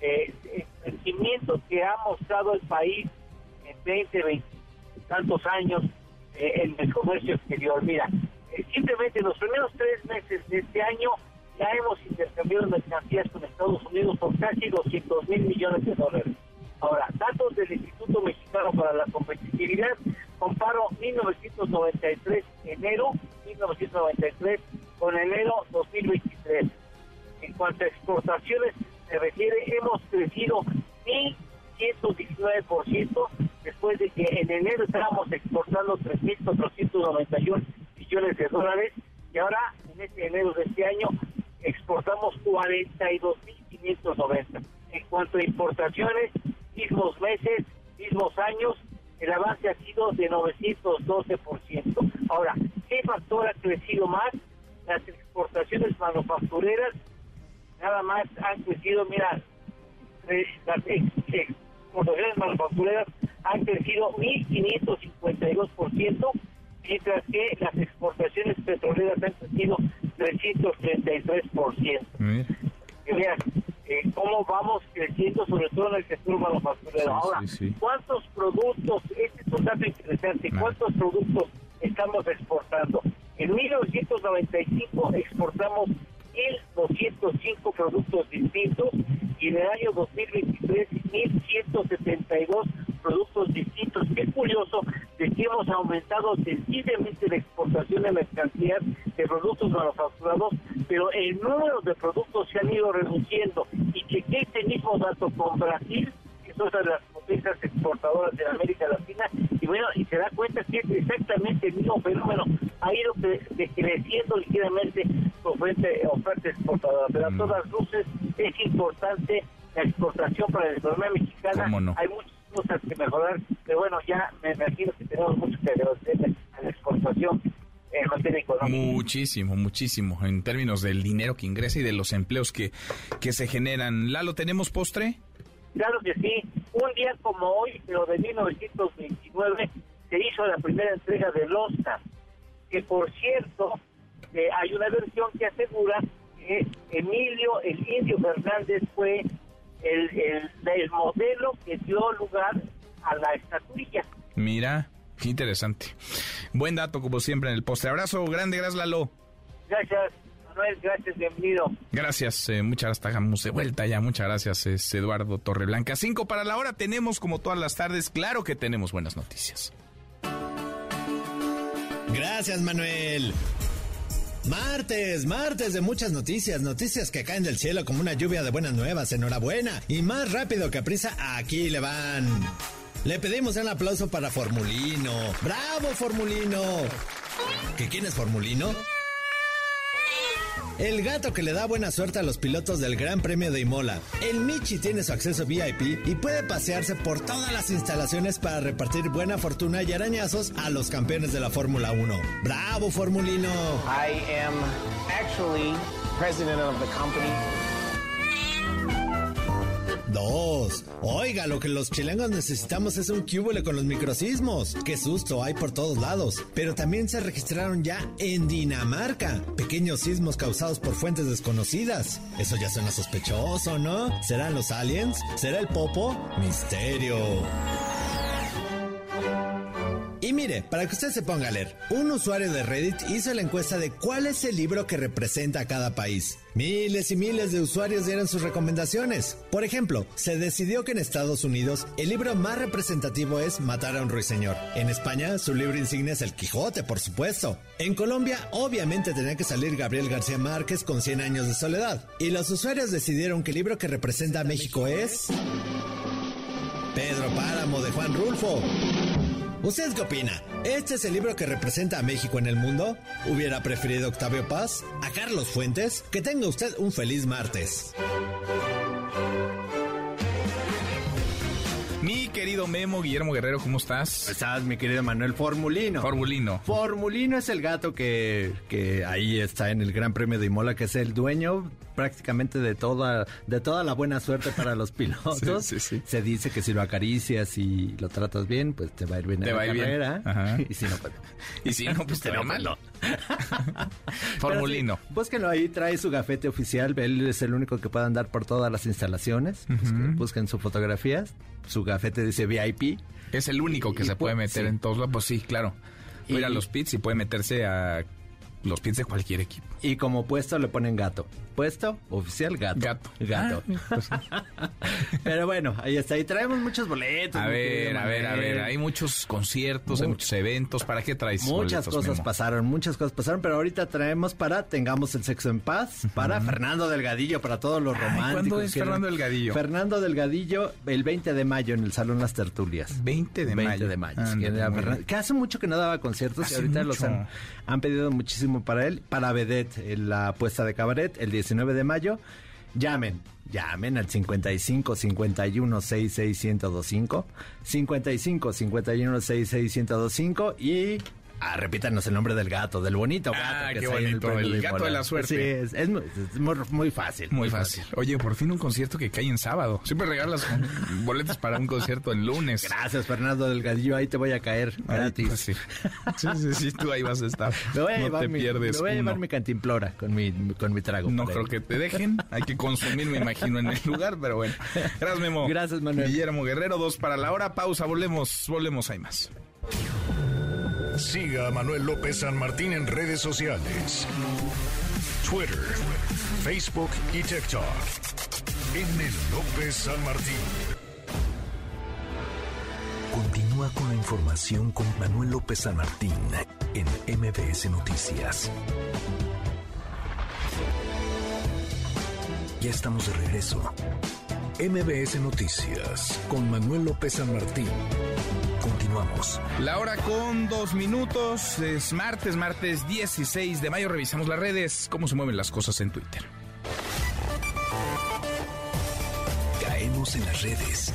eh, el crecimiento que ha mostrado el país en 20, 20 tantos años eh, en el comercio exterior. Mira, eh, simplemente en los primeros tres meses de este año ya hemos intercambiado mercancías con Estados Unidos por casi 200 mil millones de dólares. Ahora, datos del Instituto Mexicano para la Competitividad, comparo 1993, enero 1993, con enero 2023. En cuanto a exportaciones se refiere, hemos crecido 1.119%, después de que en enero estábamos exportando 3.491 millones de dólares, y ahora, en este enero de este año, exportamos 42.590. En cuanto a importaciones, mismos meses, mismos años, el avance ha sido de 912%. Ahora, ¿qué factor ha crecido más? Las exportaciones manufactureras nada más han crecido, mira, las exportaciones manufactureras han crecido 1.552%, mientras que las exportaciones petroleras han crecido 333%. Y vean eh, cómo vamos creciendo, sobre todo en el sector manufacturero. Ahora, ¿cuántos productos, este es un dato interesante, cuántos productos estamos exportando? En 1995 exportamos 1.205 productos distintos y en el año 2023 1.172 productos distintos. Qué curioso de que hemos aumentado sensiblemente la exportación de mercancías de productos manufacturados, pero el número de productos se han ido reduciendo. Y que este mismo dato con Brasil que es otra de las potencias exportadoras de América Latina, y bueno, y se da cuenta que es exactamente el mismo fenómeno, ha ido decreciendo ligeramente su oferta, oferta exportadora, pero a mm. todas luces es importante la exportación para la economía mexicana, hay muchas cosas que mejorar, pero bueno, ya me imagino que tenemos mucho que agradecer a la exportación en materia económica. Muchísimo, muchísimo, en términos del dinero que ingresa y de los empleos que, que se generan. Lalo, ¿tenemos postre? Claro que sí. Un día como hoy, pero de 1929, se hizo la primera entrega del Oscar, que por cierto, eh, hay una versión que asegura que Emilio, el indio Fernández, fue el, el, modelo que dio lugar a la estatuilla. Mira, qué interesante. Buen dato, como siempre, en el postre. Abrazo grande, gracias, Lalo. Gracias. Manuel, gracias, bienvenido. Gracias, eh, muchas gracias, estamos de vuelta ya, muchas gracias, es Eduardo Torreblanca. Cinco para la hora, tenemos como todas las tardes, claro que tenemos buenas noticias. Gracias, Manuel. Martes, martes de muchas noticias, noticias que caen del cielo como una lluvia de buenas nuevas, enhorabuena. Y más rápido que prisa, aquí le van. Le pedimos un aplauso para Formulino. ¡Bravo, Formulino! ¿Que quién es Formulino? El gato que le da buena suerte a los pilotos del Gran Premio de Imola. El Michi tiene su acceso VIP y puede pasearse por todas las instalaciones para repartir buena fortuna y arañazos a los campeones de la Fórmula 1. ¡Bravo, Formulino! I am actually president of the company. Dos. Oiga, lo que los chilengos necesitamos es un cúbole con los microsismos. Qué susto, hay por todos lados. Pero también se registraron ya en Dinamarca. Pequeños sismos causados por fuentes desconocidas. Eso ya suena sospechoso, ¿no? ¿Serán los aliens? ¿Será el popo? Misterio. Y mire, para que usted se ponga a leer, un usuario de Reddit hizo la encuesta de cuál es el libro que representa a cada país. Miles y miles de usuarios dieron sus recomendaciones. Por ejemplo, se decidió que en Estados Unidos el libro más representativo es Matar a un ruiseñor. En España, su libro insignia es El Quijote, por supuesto. En Colombia, obviamente tenía que salir Gabriel García Márquez con 100 años de soledad. Y los usuarios decidieron que el libro que representa a México es... Pedro Páramo de Juan Rulfo. ¿Usted qué opina? ¿Este es el libro que representa a México en el mundo? ¿Hubiera preferido Octavio Paz? ¿A Carlos Fuentes? Que tenga usted un feliz martes. Mi querido Memo, Guillermo Guerrero, ¿cómo estás? ¿Cómo estás, mi querido Manuel Formulino? Formulino. Formulino es el gato que, que ahí está en el Gran Premio de Imola, que es el dueño prácticamente de toda, de toda la buena suerte para los pilotos. Sí, sí, sí. Se dice que si lo acaricias y lo tratas bien, pues te va a ir bien Te en va la a ir bien. carrera. Ajá. Y si no, pues Y si no, pues te va no, mal. no. Formulino. Sí, búsquenlo ahí, trae su gafete oficial. Él es el único que puede andar por todas las instalaciones. Busquen, busquen sus fotografías. Su gafete dice VIP. Es el único que Y se puede pu- meter sí. en todos lados. Pues sí, claro. Y- Puede ir a los pits y puede meterse a los pits de cualquier equipo. Y como puesto le ponen gato. Puesto oficial gato. Gato. Gato. Ah, pues. Pero bueno, ahí está. Y traemos muchos boletos. A ver, a ver, a ver. Hay muchos conciertos, hay Mu- muchos eventos. ¿Para qué traes Muchas boletos, cosas Memo? pasaron, muchas cosas pasaron, pero ahorita traemos para Tengamos el Sexo en Paz, para Fernando Delgadillo, para todos los Ay, románticos. ¿cuándo es Fernando Delgadillo? Fernando Delgadillo, el 20 de mayo en el Salón Las Tertulias. 20 de 20 mayo. de mayo. Que, hace mucho que no daba conciertos y ahorita los mucho. han, han pedido muchísimo para él. Para Vedette, en la apuesta de cabaret, el 19 de mayo. Llamen, llamen al 55 51 66 1025, 55 51 66 1025 y ah, repítanos el nombre del gato, del bonito gato. Ah, que qué bonito, el de gato de la suerte. Sí, es, es muy, es muy- muy fácil. Muy fácil. Oye, por fin un concierto que cae en sábado. Siempre regalas boletos para un concierto en lunes. Gracias, Fernando Delgadillo, ahí te voy a caer Ay, gratis. pues sí. sí, sí, sí, tú ahí vas a estar. Me voy a no llevar, te mi, pierdes me voy a llevar uno. mi cantimplora con mi, con mi trago. No creo que te dejen. Hay que consumir, me imagino, en el lugar, pero bueno. Gracias, Memo. Gracias, Manuel. Guillermo Guerrero, dos para la hora. Pausa, volvemos, volvemos, hay más. Siga a Manuel López San Martín en redes sociales. Twitter, Facebook y TikTok. M. López San Martín. Continúa con la información con Manuel López San Martín en MBS Noticias. Ya estamos de regreso. MBS Noticias con Manuel López San Martín. Continuamos. La hora con dos minutos. Es martes, martes 16 de mayo. Revisamos las redes. ¿Cómo se mueven las cosas en Twitter? Caemos en las redes.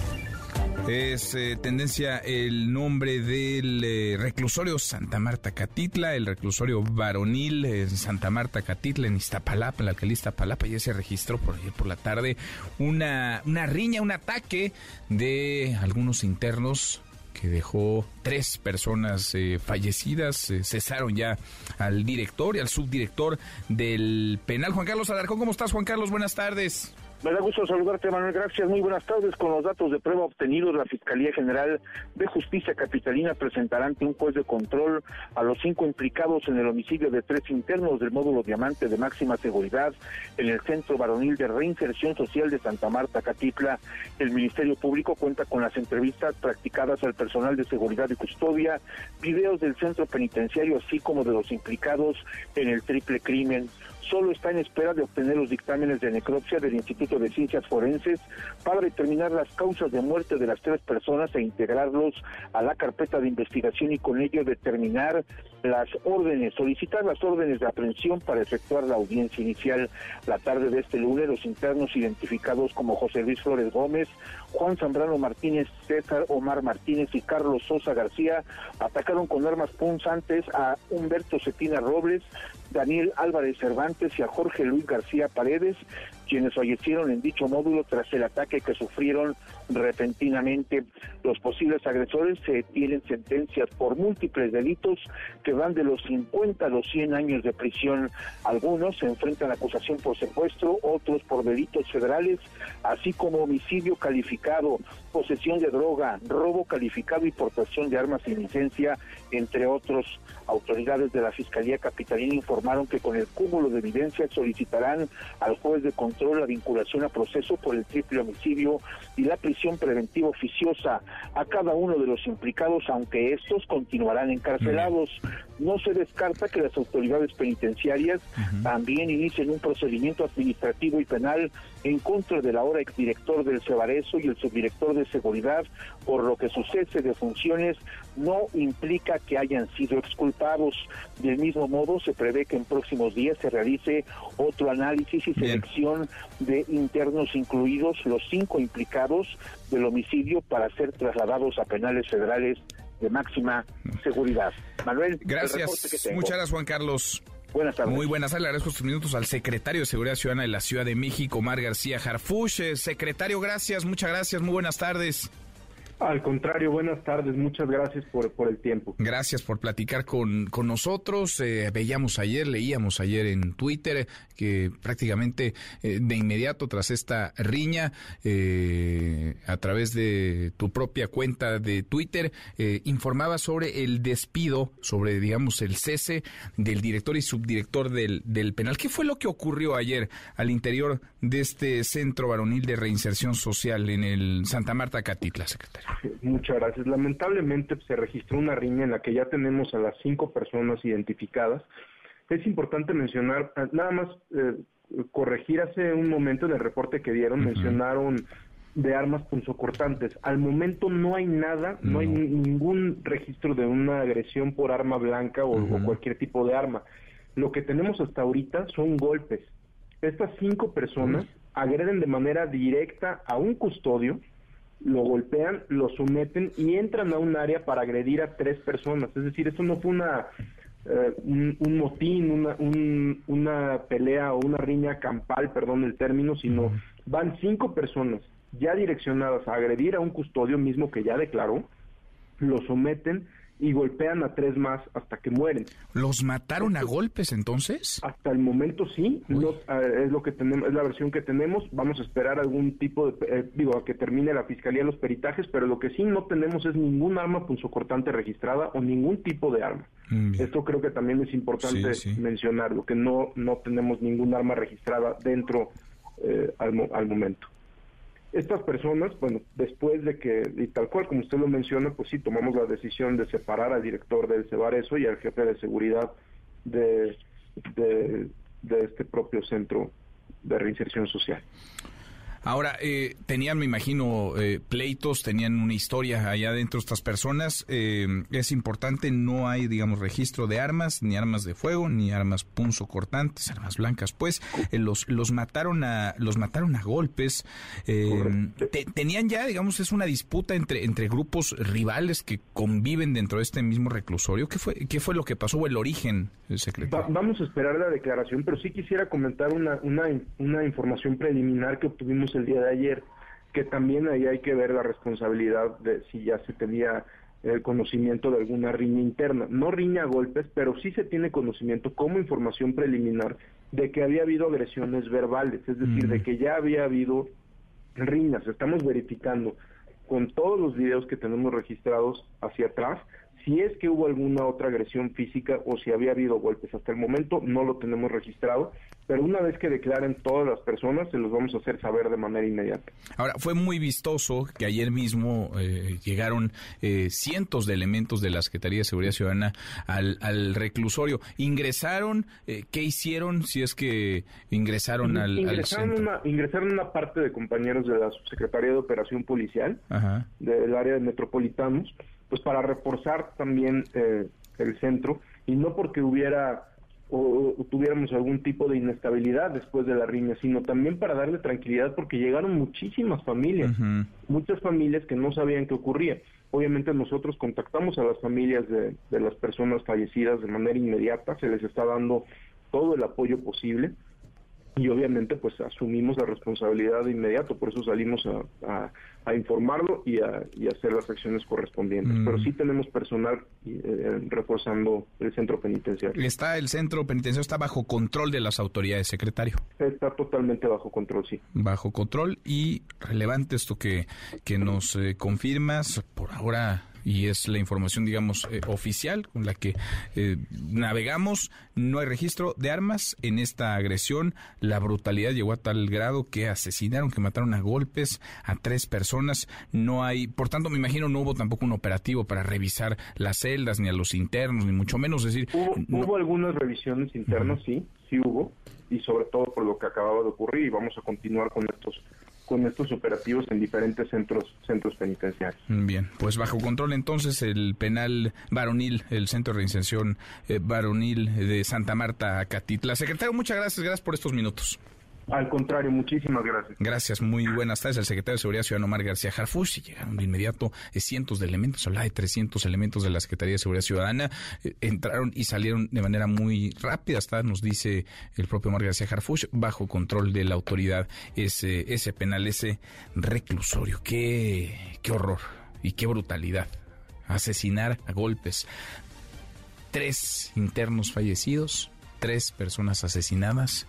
Es eh, tendencia el nombre del eh, reclusorio Santa Marta Catitla, el reclusorio varonil en Santa Marta Catitla, en Iztapalapa, en la alcaldía Iztapalapa. Ya se registró por ayer por la tarde una, una riña, un ataque de algunos internos que dejó tres personas eh, fallecidas. Eh, cesaron ya al director y al subdirector del penal. Juan Carlos Alarcón, ¿cómo estás, Juan Carlos? Buenas tardes. Me da gusto saludarte, Manuel. Gracias. Muy buenas tardes. Con los datos de prueba obtenidos, la Fiscalía General de Justicia Capitalina presentará ante un juez de control a los cinco implicados en el homicidio de tres internos del módulo Diamante de máxima seguridad en el Centro Varonil de Reinserción Social de Santa Marta, Catitla. El Ministerio Público cuenta con las entrevistas practicadas al personal de seguridad y custodia, videos del centro penitenciario, así como de los implicados en el triple crimen solo está en espera de obtener los dictámenes de necropsia del Instituto de Ciencias Forenses para determinar las causas de muerte de las tres personas e integrarlos a la carpeta de investigación y con ello determinar las órdenes, solicitar las órdenes de aprehensión para efectuar la audiencia inicial. La tarde de este lunes, los internos identificados como José Luis Flores Gómez, Juan Zambrano Martínez, César Omar Martínez y Carlos Sosa García atacaron con armas punzantes a Humberto Cetina Robles, Daniel Álvarez Cervantes y a Jorge Luis García Paredes, quienes fallecieron en dicho módulo tras el ataque que sufrieron repentinamente. Los posibles agresores se tienen sentencias por múltiples delitos que van de los 50 a los 100 años de prisión. Algunos se enfrentan a acusación por secuestro, otros por delitos federales, así como homicidio calificado, posesión de droga, robo calificado y portación de armas sin licencia, entre otros. Autoridades de la Fiscalía Capitalina informaron que con el cúmulo de evidencias solicitarán al juez de control la vinculación a proceso por el triple homicidio y la prisión preventiva oficiosa a cada uno de los implicados, aunque estos continuarán encarcelados. No se descarta que las autoridades penitenciarias también inicien un procedimiento administrativo y penal en contra del ahora exdirector del Cebareso y el subdirector de seguridad, por lo que su cese de funciones no implica que hayan sido exculpados. Del mismo modo, se prevé que en próximos días se realice otro análisis y selección de internos, incluidos los cinco implicados del homicidio, para ser trasladados a penales federales de máxima seguridad. Manuel, gracias. Muchas gracias, Juan Carlos. Buenas tardes. Muy buenas tardes. Le agradezco estos minutos al secretario de Seguridad Ciudadana de la Ciudad de México, Omar García Jarfush. Eh, secretario, gracias, muchas gracias, muy buenas tardes. Al contrario, buenas tardes, muchas gracias por, por el tiempo. Gracias por platicar con, con nosotros. Eh, veíamos ayer, leíamos ayer en Twitter que prácticamente eh, de inmediato tras esta riña, eh, a través de tu propia cuenta de Twitter, informaba sobre el despido, sobre, digamos, el cese del director y subdirector del, del penal. ¿Qué fue lo que ocurrió ayer al interior de este centro varonil de reinserción social en el Santa Marta Catitla, secretario? Muchas gracias. Lamentablemente se registró una riña en la que ya tenemos a las cinco personas identificadas. Es importante mencionar, ah, nada más eh, corregir hace un momento en el reporte que dieron, mencionaron de armas punzocortantes. Al momento no hay nada, no, hay ningún registro de una agresión por arma blanca o, cualquier tipo de arma. Lo que tenemos hasta ahorita son golpes. Estas cinco personas agreden de manera directa a un custodio, lo golpean, lo someten y entran a un área para agredir a tres personas. Es decir, eso no fue una eh, un, motín, una, una pelea o una riña campal, perdón el término, sino van cinco personas ya direccionadas a agredir a un custodio mismo que ya declaró, lo someten y golpean a tres más hasta que mueren. ¿Los mataron a golpes entonces? Hasta el momento sí, eh, es lo que tenemos, es la versión que tenemos. Vamos a esperar algún tipo de, eh, digo, a que termine la fiscalía los peritajes, pero lo que sí no tenemos es ningún arma punzocortante registrada o ningún tipo de arma. Mm, Esto creo que también es importante mencionarlo, que no no tenemos ningún arma registrada dentro eh, al, al momento estas personas, bueno, después de que, y tal cual como usted lo menciona, pues sí, tomamos la decisión de separar al director del Cebareso y al jefe de seguridad de, de, de este propio centro de reinserción social. Ahora, eh, tenían, me imagino, eh, pleitos, tenían una historia allá dentro estas personas. Eh, es importante, no hay, digamos, registro de armas, ni armas de fuego, ni armas punzo cortantes, armas blancas. Pues los los mataron a los mataron a golpes. tenían ya, digamos, es una disputa entre entre grupos rivales que conviven dentro de este mismo reclusorio. ¿Qué fue qué fue lo que pasó o el origen, secretario? vamos a esperar la declaración, pero sí quisiera comentar una una, una información preliminar que obtuvimos el día de ayer, que también ahí hay que ver la responsabilidad de si ya se tenía el conocimiento de alguna riña interna. No riña a golpes, pero sí se tiene conocimiento como información preliminar de que había habido agresiones verbales, es decir, de que ya había habido riñas. Estamos verificando con todos los videos que tenemos registrados hacia atrás si es que hubo alguna otra agresión física o si había habido golpes. Hasta el momento no lo tenemos registrado, pero una vez que declaren todas las personas, se los vamos a hacer saber de manera inmediata. Ahora, fue muy vistoso que ayer mismo eh, llegaron eh, cientos de elementos de la Secretaría de Seguridad Ciudadana al, reclusorio. ¿Ingresaron? Eh, ¿Qué hicieron si es que ingresaron al, ingresaron Una, ingresaron una parte de compañeros de la Subsecretaría de Operación Policial del área de metropolitanos pues para reforzar también eh, el centro y no porque hubiera o, tuviéramos algún tipo de inestabilidad después de la riña, sino también para darle tranquilidad porque llegaron muchísimas familias, muchas familias que no sabían qué ocurría. Obviamente nosotros contactamos a las familias de, de las personas fallecidas de manera inmediata, se les está dando todo el apoyo posible y obviamente pues asumimos la responsabilidad de inmediato, por eso salimos a, informarlo y a, hacer las acciones correspondientes. Mm. Pero sí tenemos personal eh, reforzando el centro penitenciario. ¿Está el centro penitenciario, está bajo control de las autoridades, secretario? Está totalmente bajo control, sí. Bajo control y relevante esto que, que nos eh, confirmas, por ahora y es la información, digamos, eh, oficial con la que eh, navegamos. No hay registro de armas en esta agresión. La brutalidad llegó a tal grado que asesinaron, que mataron a golpes a tres personas. No hay, por tanto, me imagino, no hubo tampoco un operativo para revisar las celdas, ni a los internos, ni mucho menos. decir, hubo, algunas revisiones internas, sí, sí hubo, y sobre todo por lo que acababa de ocurrir, y vamos a continuar con estos con estos operativos en diferentes centros centros penitenciarios. Bien, pues bajo control entonces el penal varonil, el Centro de Reinserción eh, Varonil de Santa Marta, Catitla. Secretario, muchas gracias, gracias por estos minutos. Al contrario, muchísimas gracias. Gracias, muy buenas tardes. El secretario de Seguridad Ciudadana Omar García Harfush. Llegaron de inmediato eh, cientos de elementos, hablaba de 300 elementos de la Secretaría de Seguridad Ciudadana. Eh, entraron y salieron de manera muy rápida, hasta nos dice el propio Omar García Harfush, bajo control de la autoridad ese, ese penal, ese reclusorio. Qué, qué horror y qué brutalidad. Asesinar a golpes. Tres internos fallecidos, tres personas asesinadas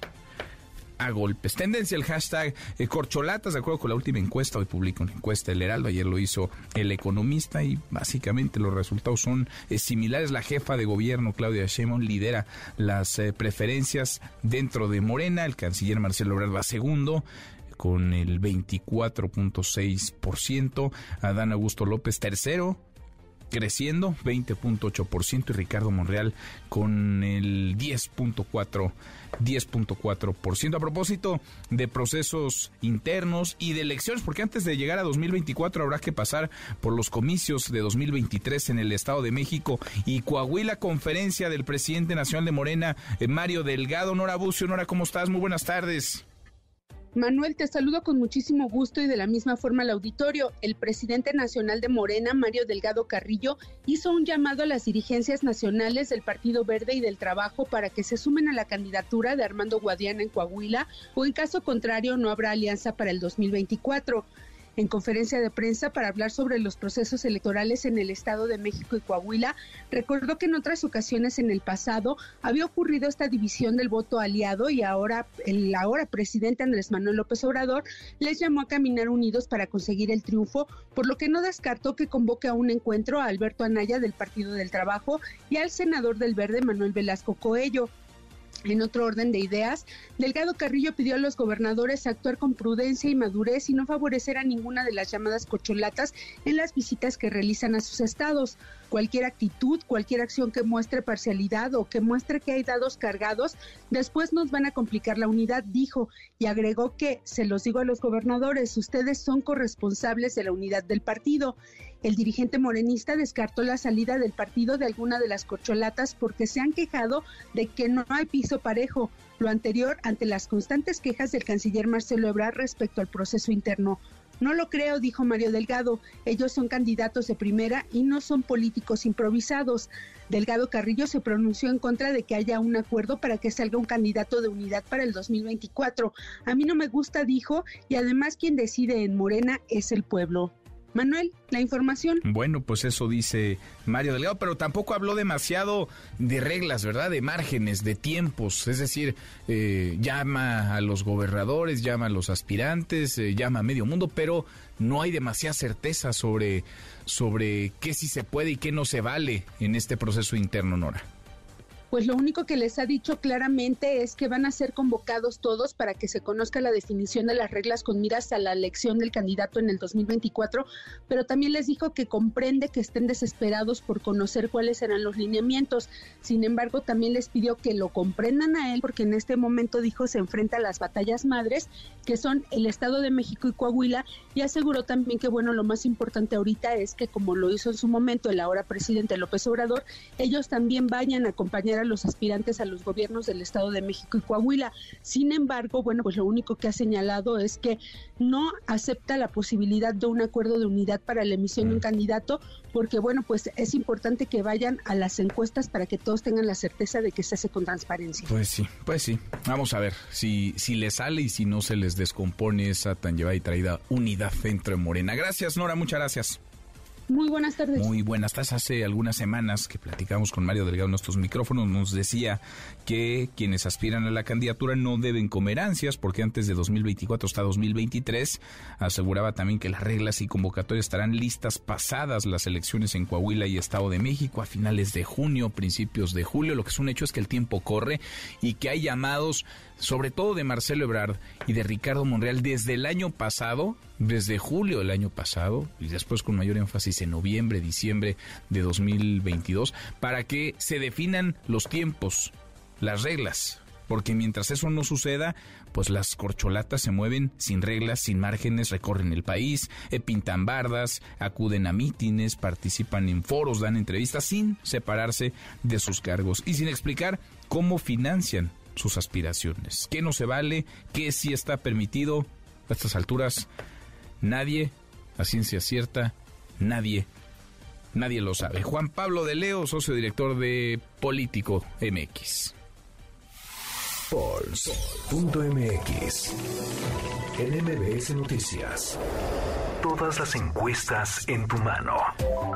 a golpes. Tendencia el hashtag eh, corcholatas, de acuerdo con la última encuesta, hoy publica una encuesta el Heraldo, ayer lo hizo el economista y básicamente los resultados son eh, similares. La jefa de gobierno, Claudia Sheinbaum, lidera las eh, preferencias dentro de Morena, el canciller Marcelo Ebrard va segundo con el 24.6%, Adán Augusto López tercero, creciendo 20.8% y Ricardo Monreal con el 10.4 10.4%. A propósito de procesos internos y de elecciones, porque antes de llegar a 2024 habrá que pasar por los comicios de 2023 en el Estado de México y Coahuila, conferencia del presidente nacional de Morena, eh, Mario Delgado. Nora Bucio, Nora, ¿cómo estás? Muy buenas tardes. Manuel, te saludo con muchísimo gusto y de la misma forma al auditorio. El presidente nacional de Morena, Mario Delgado Carrillo, hizo un llamado a las dirigencias nacionales del Partido Verde y del Trabajo para que se sumen a la candidatura de Armando Guadiana en Coahuila o en caso contrario no habrá alianza para el 2024 en conferencia de prensa para hablar sobre los procesos electorales en el Estado de México y Coahuila, recordó que en otras ocasiones en el pasado había ocurrido esta división del voto aliado y ahora el ahora presidente Andrés Manuel López Obrador les llamó a caminar unidos para conseguir el triunfo, por lo que no descartó que convoque a un encuentro a Alberto Anaya del Partido del Trabajo y al senador del Verde Manuel Velasco Coello. En otro orden de ideas, Delgado Carrillo pidió a los gobernadores actuar con prudencia y madurez y no favorecer a ninguna de las llamadas cocholatas en las visitas que realizan a sus estados. Cualquier actitud, cualquier acción que muestre parcialidad o que muestre que hay dados cargados, después nos van a complicar la unidad, dijo, y agregó que, se los digo a los gobernadores, ustedes son corresponsables de la unidad del partido. El dirigente morenista descartó la salida del partido de alguna de las corcholatas porque se han quejado de que no hay piso parejo, lo anterior ante las constantes quejas del canciller Marcelo Ebrard respecto al proceso interno. No lo creo, dijo Mario Delgado. Ellos son candidatos de primera y no son políticos improvisados. Delgado Carrillo se pronunció en contra de que haya un acuerdo para que salga un candidato de unidad para el 2024. A mí no me gusta, dijo, y además quien decide en Morena es el pueblo. Manuel, la información. Bueno, pues eso dice Mario Delgado, pero tampoco habló demasiado de reglas, ¿verdad? De márgenes, de tiempos. Es decir, eh, llama a los gobernadores, llama a los aspirantes, eh, llama a medio mundo, pero no hay demasiada certeza sobre, sobre qué sí se puede y qué no se vale en este proceso interno, Nora pues lo único que les ha dicho claramente es que van a ser convocados todos para que se conozca la definición de las reglas con miras a la elección del candidato en el 2024, pero también les dijo que comprende que estén desesperados por conocer cuáles serán los lineamientos. Sin embargo, también les pidió que lo comprendan a él porque en este momento dijo se enfrenta a las batallas madres, que son el Estado de México y Coahuila, y aseguró también que bueno, lo más importante ahorita es que como lo hizo en su momento el ahora presidente López Obrador, ellos también vayan a acompañar a los aspirantes a los gobiernos del Estado de México y Coahuila. Sin embargo, bueno, pues lo único que ha señalado es que no acepta la posibilidad de un acuerdo de unidad para la emisión de un mm. candidato, porque bueno, pues es importante que vayan a las encuestas para que todos tengan la certeza de que se hace con transparencia. Pues sí, pues sí. Vamos a ver si, si les sale y si no se les descompone esa tan llevada y traída unidad dentro de Morena. Gracias, Nora, muchas gracias. Muy buenas tardes. Muy buenas tardes. Hace algunas semanas que platicamos con Mario Delgado en nuestros micrófonos, nos decía que quienes aspiran a la candidatura no deben comer ansias porque antes de 2024 hasta 2023 aseguraba también que las reglas y convocatorias estarán listas pasadas las elecciones en Coahuila y Estado de México a finales de junio, principios de julio. Lo que es un hecho es que el tiempo corre y que hay llamados sobre todo de Marcelo Ebrard y de Ricardo Monreal desde el año pasado, desde julio del año pasado, y después con mayor énfasis en noviembre, diciembre de 2022, para que se definan los tiempos, las reglas, porque mientras eso no suceda, pues las corcholatas se mueven sin reglas, sin márgenes, recorren el país, eh, pintan bardas, acuden a mítines, participan en foros, dan entrevistas sin separarse de sus cargos y sin explicar cómo financian sus aspiraciones. ¿Qué no se vale? ¿Qué sí está permitido? A estas alturas, nadie, a ciencia cierta, nadie, nadie lo sabe. Juan Pablo de Leo, socio director de Político MX. Pulse.mx. En MBS Noticias. Todas las encuestas en tu mano.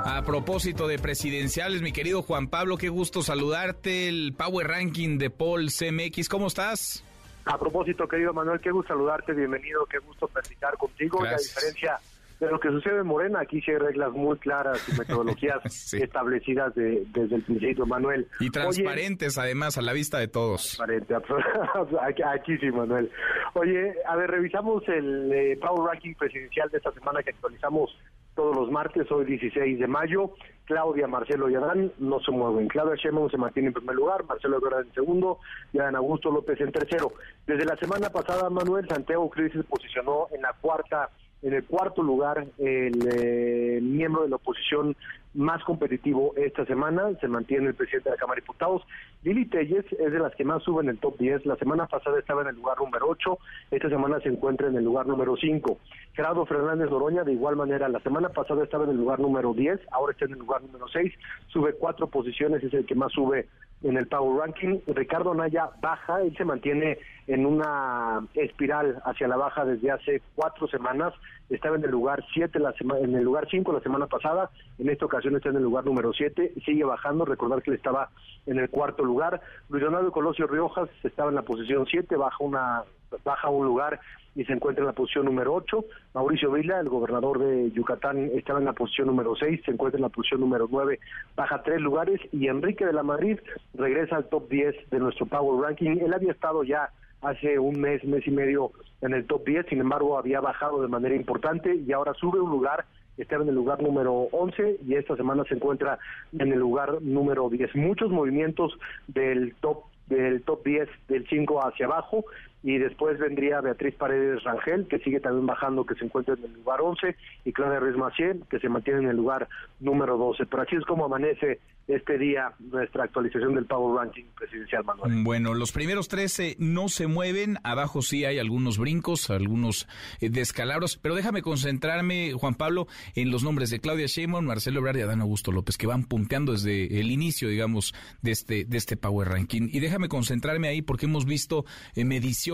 A propósito de presidenciales, mi querido Juan Pablo, qué gusto saludarte. El Power Ranking de Paul CMX, ¿cómo estás? A propósito, querido Manuel, qué gusto saludarte, bienvenido, qué gusto platicar contigo. Gracias. La diferencia de lo que sucede en Morena, aquí sí hay reglas muy claras y metodologías establecidas desde el principio, Manuel. Y transparentes, además, a la vista de todos. Transparente, aquí, sí, Manuel. Oye, a ver, revisamos el eh, Power Ranking presidencial de esta semana que actualizamos todos los martes, hoy 16 de mayo. Claudia, Marcelo y Adán no se mueven. Claudia Sheinbaum se mantiene en primer lugar, Marcelo Ebrard en segundo y Adán Augusto López en tercero. Desde la semana pasada, Manuel Santiago Cris se posicionó en la cuarta en el cuarto lugar, el eh, miembro de la oposición más competitivo esta semana se mantiene el presidente de la Cámara de Diputados. Lili Telles es de las que más suben en el top 10. La semana pasada estaba en el lugar número 8, esta semana se encuentra en el lugar número 5. Gerardo Fernández Noroña, de igual manera, la semana pasada estaba en el lugar número 10, ahora está en el lugar número 6, sube cuatro posiciones, es el que más sube en el Power Ranking. Ricardo Naya baja, él se mantiene en una espiral hacia la baja desde hace cuatro semanas. Estaba en el lugar siete la en el lugar 5 la semana pasada, en esta ocasión está en el lugar número 7, sigue bajando, recordar que él estaba en el cuarto lugar. Luis Donaldo Colosio Riojas estaba en la posición 7, baja una baja un lugar y se encuentra en la posición número 8. Mauricio Vila, el gobernador de Yucatán, estaba en la posición número 6, se encuentra en la posición número 9, baja tres lugares y Enrique de la Madrid regresa al top 10 de nuestro Power Ranking. Él había estado ya hace un mes, mes y medio en el top 10, sin embargo había bajado de manera importante y ahora sube un lugar, estaba en el lugar número 11 y esta semana se encuentra en el lugar número 10. Muchos movimientos del top del top 10 del 5 hacia abajo y después vendría Beatriz Paredes Rangel, que sigue también bajando, que se encuentra en el lugar 11, y Claudia Ruiz Maciel, que se mantiene en el lugar número 12. Pero así es como amanece este día nuestra actualización del Power Ranking presidencial, Manuel. Bueno, los primeros 13 no se mueven, abajo sí hay algunos brincos, algunos eh, descalabros, pero déjame concentrarme, Juan Pablo, en los nombres de Claudia Sheinbaum, Marcelo Ebrard y Adán Augusto López, que van punteando desde el inicio, digamos, de este, de este Power Ranking. Y déjame concentrarme ahí porque hemos visto eh,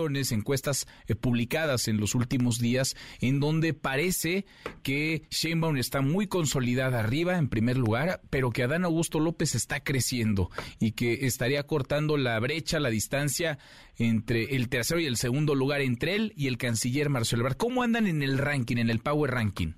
encuestas eh, publicadas en los últimos días, en donde parece que Sheinbaum está muy consolidada arriba, en primer lugar, pero que Adán Augusto López está creciendo y que estaría cortando la brecha, la distancia entre el tercero y el segundo lugar entre él y el canciller Marcelo Ebrard. ¿Cómo andan en el ranking, en el Power Ranking?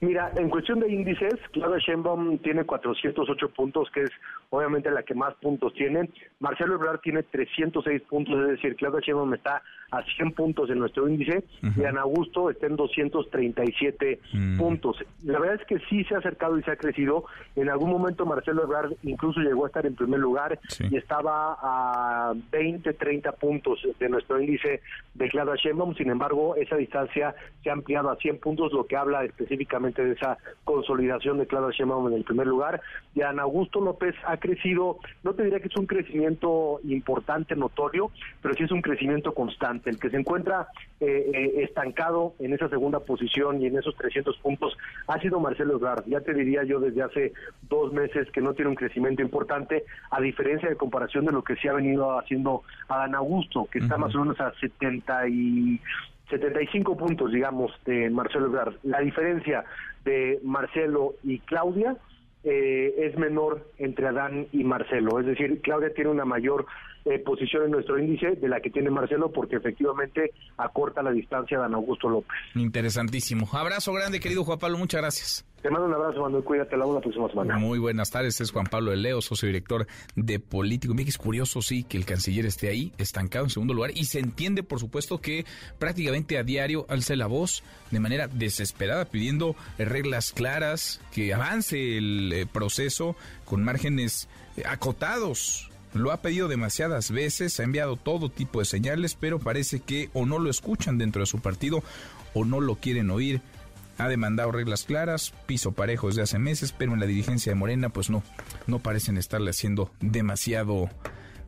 Mira, en cuestión de índices, Claudia Sheinbaum tiene 408 puntos, que es obviamente la que más puntos tiene. Marcelo Ebrard tiene 306 puntos, es decir, Claudia Sheinbaum está a 100 puntos en nuestro índice y Ana Augusto está en 237 mm. puntos. La verdad es que sí se ha acercado y se ha crecido. En algún momento Marcelo Ebrard incluso llegó a estar en primer lugar y estaba a 20, 30 puntos de nuestro índice de Claudia Sheinbaum. Sin embargo, esa distancia se ha ampliado a 100 puntos, lo que habla específicamente de esa consolidación de Claudia Sheinbaum en el primer lugar. Y Ana Augusto López ha crecido, no te diría que es un crecimiento importante, notorio, pero sí es un crecimiento constante. El que se encuentra eh, eh, estancado en esa segunda posición y en esos 300 puntos ha sido Marcelo Ebrard. Ya te diría yo desde hace dos meses que no tiene un crecimiento importante, a diferencia de comparación de lo que se ha venido haciendo a Ana Augusto, que está más o menos a 70 y 75 puntos, digamos, de Marcelo Ebrard. La diferencia de Marcelo y Claudia eh, es menor entre Adán y Marcelo. Es decir, Claudia tiene una mayor eh, posición en nuestro índice de la que tiene Marcelo porque efectivamente acorta la distancia a Dan Augusto López. Interesantísimo. Abrazo grande, querido Juan Pablo, muchas gracias. Te mando un abrazo, Manuel. Cuídate la una próxima semana. Muy buenas tardes. Es Juan Pablo de Leo, socio director de Político. Mira es curioso, sí, que el canciller esté ahí, estancado en segundo lugar. Y se entiende, por supuesto, que prácticamente a diario alce la voz de manera desesperada, pidiendo reglas claras, que avance el eh, proceso con márgenes eh, acotados. Lo ha pedido demasiadas veces, ha enviado todo tipo de señales, pero parece que o no lo escuchan dentro de su partido o no lo quieren oír ha demandado reglas claras, piso parejo desde hace meses, pero en la dirigencia de Morena pues no, no parecen estarle haciendo demasiado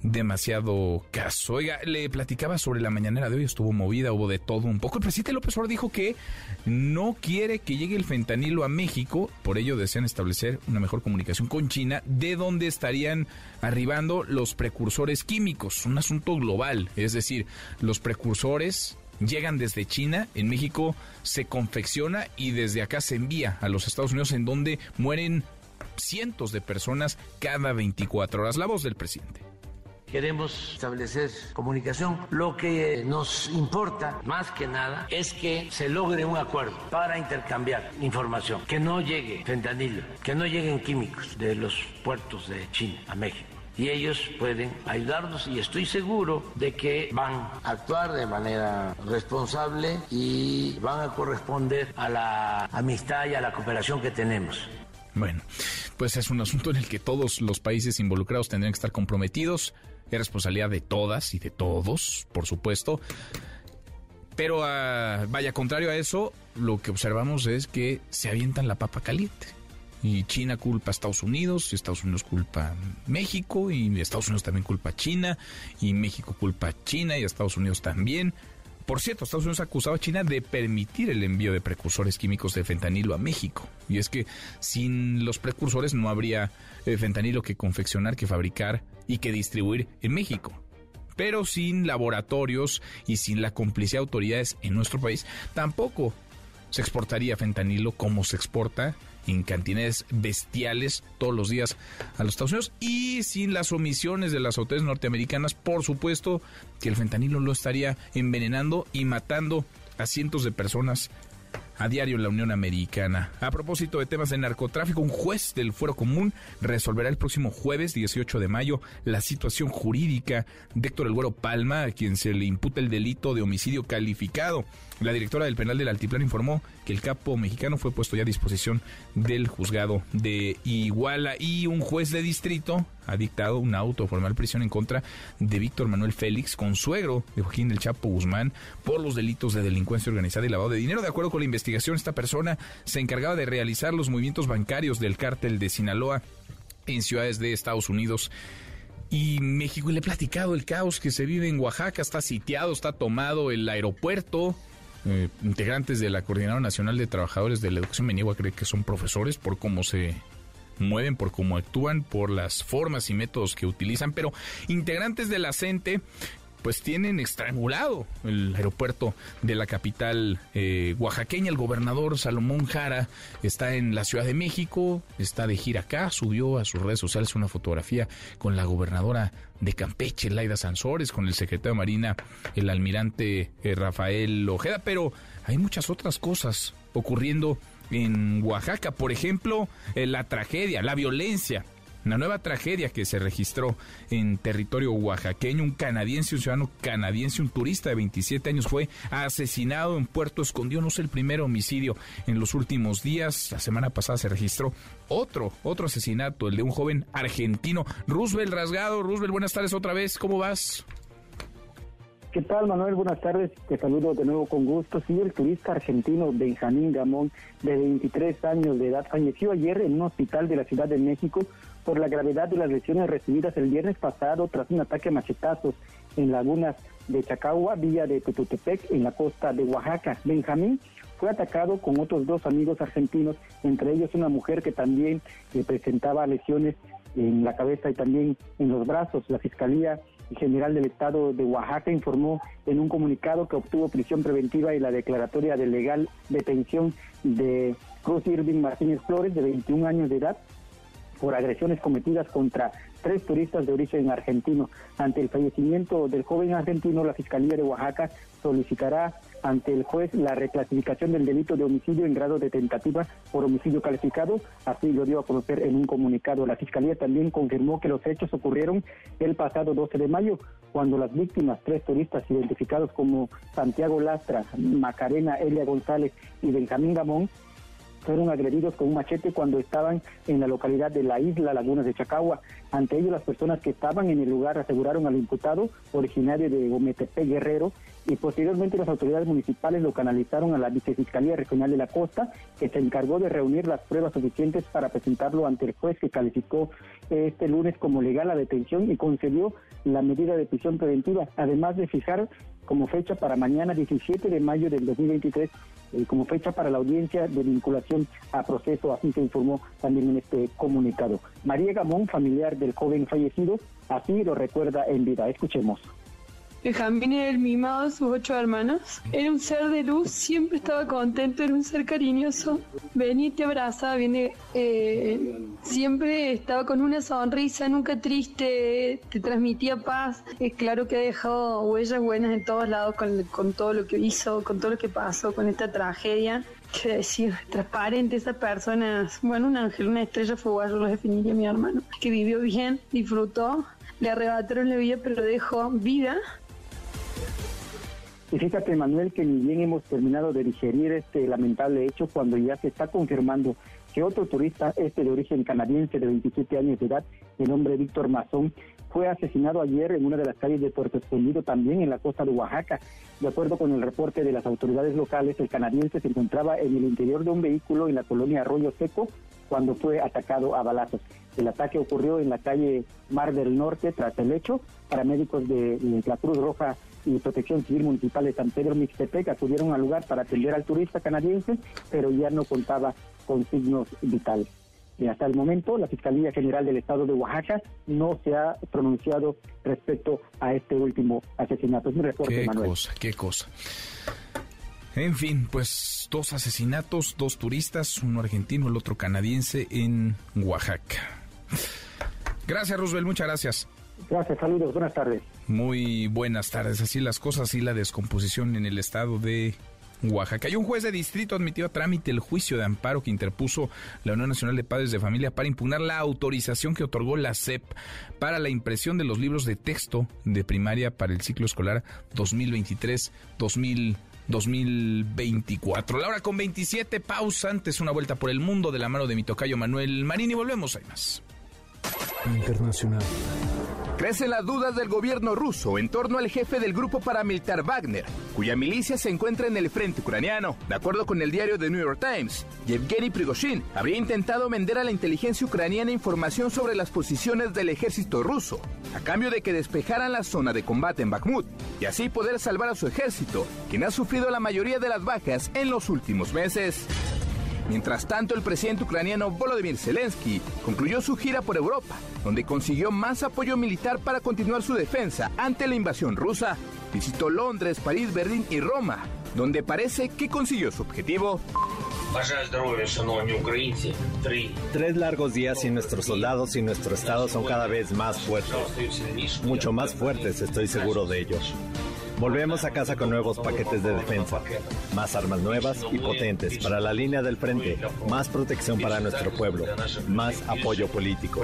demasiado caso. Oiga, le platicaba sobre la mañanera de hoy, estuvo movida, hubo de todo un poco. El presidente López Obrador dijo que no quiere que llegue el fentanilo a México, por ello desean establecer una mejor comunicación con China, de donde estarían arribando los precursores químicos, un asunto global, es decir, los precursores llegan desde China, en México se confecciona y desde acá se envía a los Estados Unidos en donde mueren cientos de personas cada 24 horas. La voz del presidente. Queremos establecer comunicación. Lo que nos importa más que nada es que se logre un acuerdo para intercambiar información, que no llegue fentanilo, que no lleguen químicos de los puertos de China a México y ellos pueden ayudarnos y estoy seguro de que van a actuar de manera responsable y van a corresponder a la amistad y a la cooperación que tenemos. Bueno, pues es un asunto en el que todos los países involucrados tendrían que estar comprometidos. Es responsabilidad de todas y de todos, por supuesto. Pero ah, vaya, contrario a eso, lo que observamos es que se avientan la papa caliente. Y China culpa a Estados Unidos, y Estados Unidos culpa a México, y Estados Unidos también culpa a China, y México culpa a China y a Estados Unidos también. Por cierto, Estados Unidos ha acusado a China de permitir el envío de precursores químicos de fentanilo a México. Y es que sin los precursores no habría eh, fentanilo que confeccionar, que fabricar y que distribuir en México. Pero sin laboratorios y sin la complicidad de autoridades en nuestro país, tampoco se exportaría fentanilo como se exporta en cantidades bestiales todos los días a los Estados Unidos y sin las omisiones de las autoridades norteamericanas, por supuesto que el fentanilo lo estaría envenenando y matando a cientos de personas a diario en la Unión Americana. A propósito de temas de narcotráfico, un juez del Fuero Común resolverá el próximo jueves 18 de mayo la situación jurídica de Héctor El Güero Palma, a quien se le imputa el delito de homicidio calificado. La directora del penal del Altiplano informó que el capo mexicano fue puesto ya a disposición del juzgado de Iguala y un juez de distrito ha dictado una auto formal prisión en contra de Víctor Manuel Félix, consuegro de Joaquín del Chapo Guzmán, por los delitos de delincuencia organizada y lavado de dinero. De acuerdo con la investigación, esta persona se encargaba de realizar los movimientos bancarios del cártel de Sinaloa en ciudades de Estados Unidos y México. Y le he platicado el caos que se vive en Oaxaca. Está sitiado, está tomado el aeropuerto. Eh, integrantes de la Coordinadora Nacional de Trabajadores de la Educación me niego que son profesores por cómo se mueven, por cómo actúan, por las formas y métodos que utilizan, pero integrantes de la CENTE pues tienen estrangulado el aeropuerto de la capital eh, oaxaqueña. El gobernador Salomón Jara está en la Ciudad de México, está de gira acá, subió a sus redes sociales una fotografía con la gobernadora de Campeche, Laida Sansores, con el secretario de Marina, el almirante eh, Rafael Ojeda, pero hay muchas otras cosas ocurriendo en Oaxaca. Por ejemplo, eh, la tragedia, la violencia. Una nueva tragedia que se registró en territorio oaxaqueño. Un canadiense, un ciudadano canadiense, un turista de 27 años fue asesinado en Puerto Escondido. No es el primer homicidio en los últimos días. La semana pasada se registró otro, otro asesinato, el de un joven argentino. Roosevelt Rasgado. Roosevelt, buenas tardes otra vez. ¿Cómo vas? ¿Qué tal, Manuel? Buenas tardes. Te saludo de nuevo con gusto. Sí, el turista argentino Benjamín Gamón, de 23 años de edad, falleció ayer en un hospital de la Ciudad de México por la gravedad de las lesiones recibidas el viernes pasado tras un ataque a machetazos en lagunas de Chacagua, villa de Tututepec, en la costa de Oaxaca. Benjamín fue atacado con otros dos amigos argentinos, entre ellos una mujer que también eh, presentaba lesiones en la cabeza y también en los brazos. La fiscalía General del Estado de Oaxaca informó en un comunicado que obtuvo prisión preventiva y la declaratoria de legal detención de Cruz Irving Martínez Flores, de 21 años de edad, por agresiones cometidas contra tres turistas de origen argentino. Ante el fallecimiento del joven argentino, la Fiscalía de Oaxaca solicitará ante el juez la reclasificación del delito de homicidio en grado de tentativa por homicidio calificado, así lo dio a conocer en un comunicado. La Fiscalía también confirmó que los hechos ocurrieron el pasado 12 de mayo, cuando las víctimas, tres turistas identificados como Santiago Lastra, Macarena Elia González y Benjamín Gamón, fueron agredidos con un machete cuando estaban en la localidad de la isla Lagunas de Chacagua. Ante ello, las personas que estaban en el lugar aseguraron al imputado, originario de Gometepe Guerrero, y posteriormente las autoridades municipales lo canalizaron a la Vicefiscalía Regional de la Costa, que se encargó de reunir las pruebas suficientes para presentarlo ante el juez que calificó este lunes como legal la detención y concedió la medida de prisión preventiva, además de fijar como fecha para mañana 17 de mayo del 2023 eh, como fecha para la audiencia de vinculación a proceso, así se informó también en este comunicado. María Gamón, familiar del joven fallecido, así lo recuerda en vida. Escuchemos. Benjamín era el mimado de sus ocho hermanos. Era un ser de luz, siempre estaba contento, era un ser cariñoso. Venía y te abraza, viene, eh, siempre estaba con una sonrisa, nunca triste, te transmitía paz. Es claro que ha dejado huellas buenas en todos lados con, con todo lo que hizo, con todo lo que pasó, con esta tragedia qué decir, transparente esa persona, bueno, un ángel, una estrella fugaz, yo lo definiría mi hermano, que vivió bien, disfrutó, le arrebataron la vida, pero dejó vida y fíjate, Manuel, que ni bien hemos terminado de digerir este lamentable hecho cuando ya se está confirmando que otro turista, este de origen canadiense de 27 años de edad, de nombre Víctor Mazón, fue asesinado ayer en una de las calles de Puerto Escondido, también en la costa de Oaxaca. De acuerdo con el reporte de las autoridades locales, el canadiense se encontraba en el interior de un vehículo en la colonia Arroyo Seco cuando fue atacado a balazos. El ataque ocurrió en la calle Mar del Norte tras el hecho. Paramédicos de la Cruz Roja y Protección Civil Municipal de San Pedro Mixtepec acudieron al lugar para atender al turista canadiense, pero ya no contaba con signos vitales. Y hasta el momento, la Fiscalía General del Estado de Oaxaca no se ha pronunciado respecto a este último asesinato. Es mi reporte, qué cosa, qué cosa. En fin, pues dos asesinatos, dos turistas, uno argentino, el otro canadiense en Oaxaca. Gracias, Roosevelt, muchas gracias. Gracias, saludos, buenas tardes. Muy buenas tardes. Así las cosas y la descomposición en el estado de Oaxaca. Y un juez de distrito admitió a trámite el juicio de amparo que interpuso la Unión Nacional de Padres de Familia para impugnar la autorización que otorgó la SEP para la impresión de los libros de texto de primaria para el ciclo escolar 2023-2024. 2024. La hora con 27, pausa antes una vuelta por el mundo de la mano de mi tocayo Manuel Marín y volvemos, hay más. Internacional. Crecen las dudas del gobierno ruso en torno al jefe del grupo paramilitar Wagner, cuya milicia se encuentra en el frente ucraniano. De acuerdo con el diario The New York Times, Yevgeny Prigozhin habría intentado vender a la inteligencia ucraniana información sobre las posiciones del ejército ruso, a cambio de que despejaran la zona de combate en Bakhmut, y así poder salvar a su ejército, quien ha sufrido la mayoría de las bajas en los últimos meses. Mientras tanto, el presidente ucraniano Volodymyr Zelensky concluyó su gira por Europa, donde consiguió más apoyo militar para continuar su defensa ante la invasión rusa. Visitó Londres, París, Berlín y Roma, donde parece que consiguió su objetivo. Tres largos días y nuestros soldados y nuestro Estado son cada vez más fuertes. Mucho más fuertes, estoy seguro de ellos. Volvemos a casa con nuevos paquetes de defensa, más armas nuevas y potentes para la línea del frente, más protección para nuestro pueblo, más apoyo político.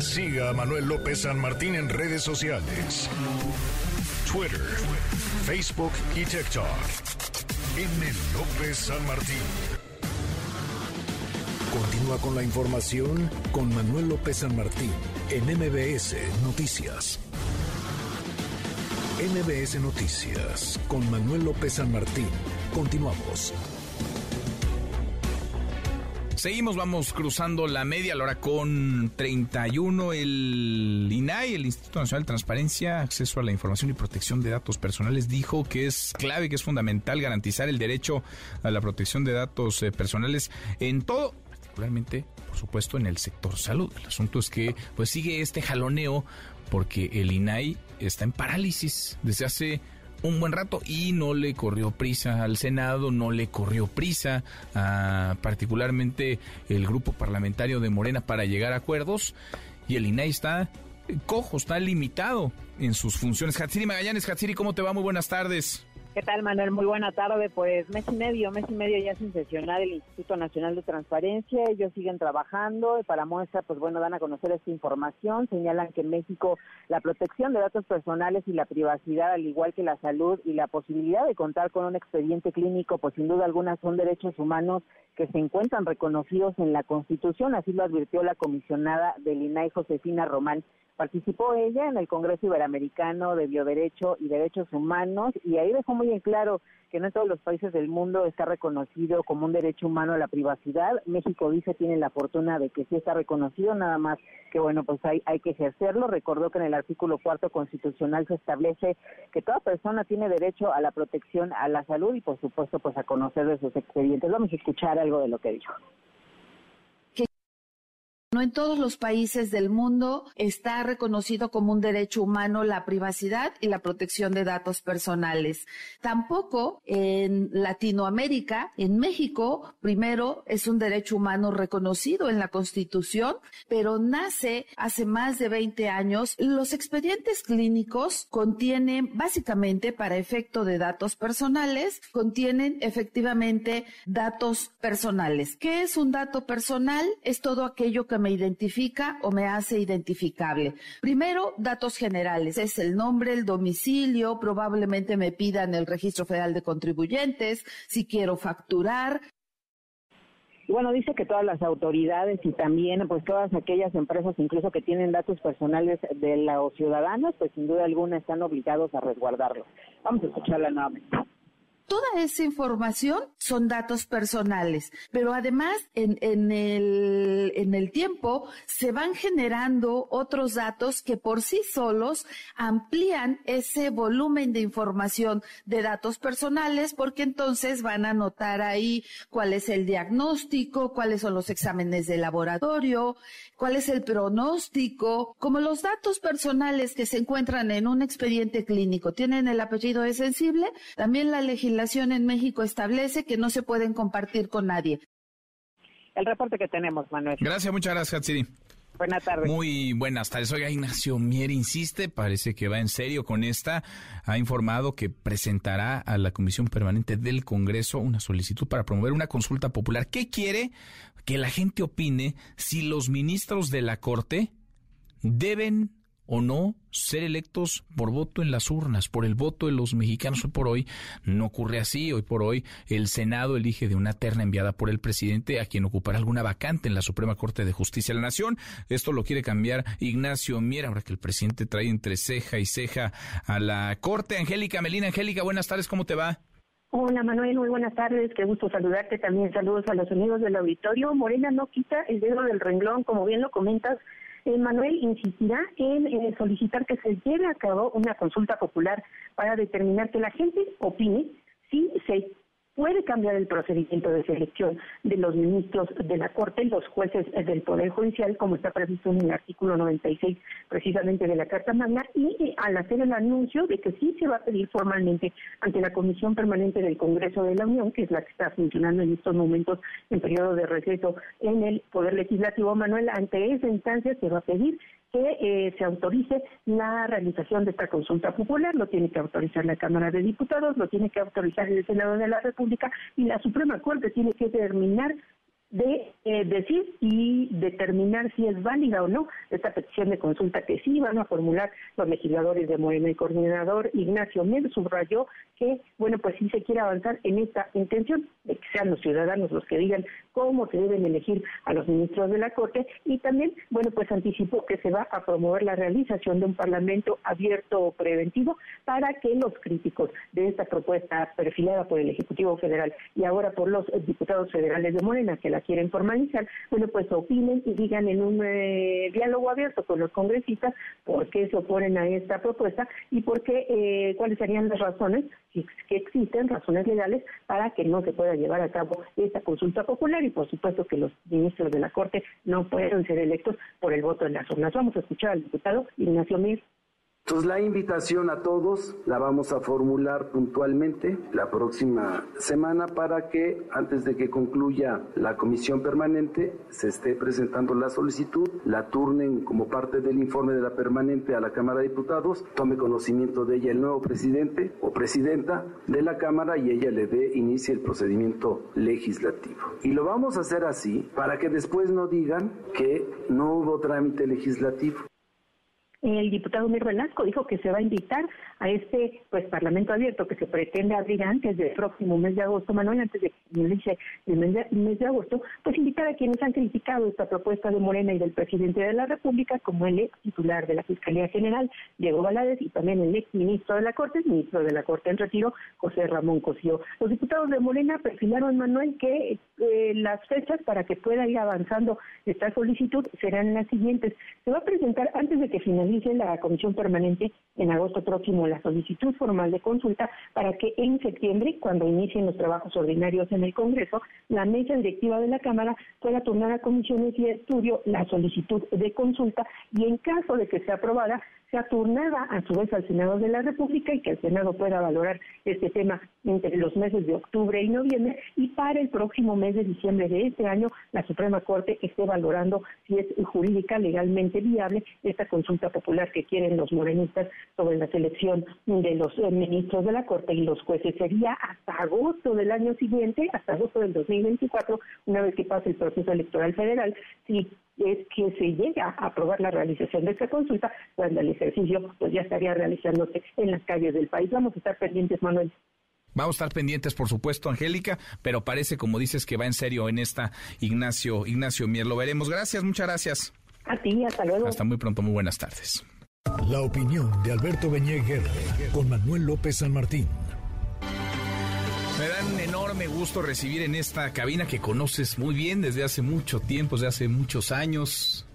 Siga a Manuel López San Martín en redes sociales. Twitter, Facebook y TikTok. M. López San Martín. Continúa con la información con Manuel López San Martín en MBS Noticias. MBS Noticias con Manuel López San Martín. Continuamos. Seguimos, vamos cruzando la media, la hora con 31. El INAI, el Instituto Nacional de Transparencia, Acceso a la Información y Protección de Datos Personales, dijo que es clave, que es fundamental garantizar el derecho a la protección de datos eh, personales en todo particularmente, por supuesto, en el sector salud. El asunto es que pues sigue este jaloneo porque el INAI está en parálisis desde hace un buen rato y no le corrió prisa al Senado, no le corrió prisa a particularmente el grupo parlamentario de Morena para llegar a acuerdos y el INAI está cojo, está limitado en sus funciones. Hatsiri Magallanes, Hatsiri, ¿cómo te va? Muy buenas tardes. ¿Qué tal, Manuel? Muy buena tarde. Pues mes y medio, mes y medio ya sin sesionar el Instituto Nacional de Transparencia. Ellos siguen trabajando. Para muestra, pues bueno, dan a conocer esta información. Señalan que en México la protección de datos personales y la privacidad, al igual que la salud y la posibilidad de contar con un expediente clínico, pues sin duda alguna son derechos humanos que se encuentran reconocidos en la Constitución. Así lo advirtió la comisionada del INAI, Josefina Román. Participó ella en el Congreso Iberoamericano de Bioderecho y Derechos Humanos y ahí dejó muy en claro que no en todos los países del mundo está reconocido como un derecho humano a la privacidad. México dice tiene la fortuna de que sí está reconocido, nada más que bueno, pues hay, hay que ejercerlo. Recordó que en el artículo cuarto constitucional se establece que toda persona tiene derecho a la protección a la salud y por supuesto pues a conocer de sus expedientes. Vamos a escuchar algo de lo que dijo. No en todos los países del mundo está reconocido como un derecho humano la privacidad y la protección de datos personales. Tampoco en Latinoamérica, en México, primero es un derecho humano reconocido en la Constitución, pero nace hace más de 20 años. Los expedientes clínicos contienen básicamente para efecto de datos personales, contienen efectivamente datos personales. ¿Qué es un dato personal? Es todo aquello que me identifica o me hace identificable. Primero, datos generales. Es el nombre, el domicilio, probablemente me pidan el registro federal de contribuyentes, si quiero facturar, bueno, dice que todas las autoridades y también pues todas aquellas empresas incluso que tienen datos personales de los ciudadanos, pues sin duda alguna están obligados a resguardarlos. Vamos a escucharla nuevamente. Toda esa información son datos personales, pero además en, el, el tiempo se van generando otros datos que por sí solos amplían ese volumen de información de datos personales porque entonces van a notar ahí cuál es el diagnóstico, cuáles son los exámenes de laboratorio, cuál es el pronóstico, como los datos personales que se encuentran en un expediente clínico. Tienen el apellido de sensible, también la legislación legislación en México establece que no se pueden compartir con nadie. El reporte que tenemos, Manuel. Gracias, muchas gracias, Hatsiri. Buenas tardes. Muy buenas tardes. Oiga, Ignacio Mier insiste, parece que va en serio con esta. Ha informado que presentará a la Comisión Permanente del Congreso una solicitud para promover una consulta popular. ¿Qué quiere? Que la gente opine si los ministros de la Corte deben o no ser electos por voto en las urnas, por el voto de los mexicanos. Hoy por hoy no ocurre así. Hoy por hoy el Senado elige de una terna enviada por el presidente a quien ocupará alguna vacante en la Suprema Corte de Justicia de la Nación. Esto lo quiere cambiar Ignacio Mier, ahora que el presidente trae entre ceja y ceja a la Corte. Angélica Melina, Angélica, buenas tardes, ¿cómo te va? Hola Manuel, muy buenas tardes, qué gusto saludarte también, saludos a los amigos del auditorio. Morena no quita el dedo del renglón, como bien lo comentas, Manuel insistirá en eh, solicitar que se lleve a cabo una consulta popular para determinar que la gente opine si se puede cambiar el procedimiento de selección de los ministros de la Corte, los jueces del Poder Judicial, como está previsto en el artículo 96 precisamente de la Carta Magna, y eh, al hacer el anuncio de que sí se va a pedir formalmente ante la Comisión Permanente del Congreso de la Unión, que es la que está funcionando en estos momentos en periodo de receso en el Poder Legislativo, Manuel, ante esa instancia se va a pedir que eh, se autorice la realización de esta consulta popular, lo tiene que autorizar la Cámara de Diputados, lo tiene que autorizar el Senado de la República y la Suprema Corte tiene que determinar de eh, decir y determinar si es válida o no esta petición de consulta que sí van a formular los legisladores de Morena. El coordinador Ignacio Miel subrayó que, bueno, pues sí se quiere avanzar en esta intención de que sean los ciudadanos los que digan cómo se deben elegir a los ministros de la Corte y también, bueno, pues anticipó que se va a promover la realización de un parlamento abierto o preventivo para que los críticos de esta propuesta perfilada por el Ejecutivo Federal y ahora por los diputados federales de Morena, que la quieren formalizar, bueno, pues opinen y digan en un eh, diálogo abierto con los congresistas por qué se oponen a esta propuesta y por qué, eh, cuáles serían las razones, si que existen razones legales para que no se pueda llevar a cabo esta consulta popular y por supuesto que los ministros de la Corte no pueden ser electos por el voto de las urnas. Vamos a escuchar al diputado Ignacio Mir entonces la invitación a todos la vamos a formular puntualmente la próxima semana para que antes de que concluya la comisión permanente se esté presentando la solicitud, la turnen como parte del informe de la permanente a la Cámara de Diputados, tome conocimiento de ella el nuevo presidente o presidenta de la Cámara y ella le dé inicie el procedimiento legislativo. Y lo vamos a hacer así para que después no digan que no hubo trámite legislativo el diputado Mir Velasco dijo que se va a invitar a este pues parlamento abierto que se pretende abrir antes del próximo mes de agosto, Manuel, antes de el mes de, mes de agosto, pues invitar a quienes han criticado esta propuesta de Morena y del presidente de la República, como el ex titular de la Fiscalía General, Diego Valadez, y también el ex ministro de la Corte, ministro de la Corte en retiro, José Ramón Cosío. Los diputados de Morena perfilaron, Manuel, que eh, las fechas para que pueda ir avanzando esta solicitud serán las siguientes. Se va a presentar antes de que finalice dice la Comisión Permanente en agosto próximo la solicitud formal de consulta para que en septiembre, cuando inicien los trabajos ordinarios en el Congreso, la mesa directiva de la Cámara pueda turnar a comisiones y estudio la solicitud de consulta y en caso de que sea aprobada, sea turnada a su vez al Senado de la República y que el Senado pueda valorar este tema entre los meses de octubre y noviembre y para el próximo mes de diciembre de este año la Suprema Corte esté valorando si es jurídica legalmente viable esta consulta popular que quieren los morenistas sobre la selección de los eh, ministros de la Corte y los jueces. Sería hasta agosto del año siguiente, hasta agosto del 2024, una vez que pase el proceso electoral federal, si es que se llega a aprobar la realización de esta consulta cuando el ejercicio pues ya estaría realizándose en las calles del país. Vamos a estar pendientes, Manuel. Vamos a estar pendientes, por supuesto, Angélica, pero parece, como dices, que va en serio en esta Ignacio, Ignacio Mier. Lo veremos. Gracias, muchas gracias. A ti, hasta luego. Hasta muy pronto, muy buenas tardes. La opinión de Alberto Beñé con Manuel López San Martín. Enorme gusto recibir en esta cabina que conoces muy bien desde hace mucho tiempo, desde hace muchos años.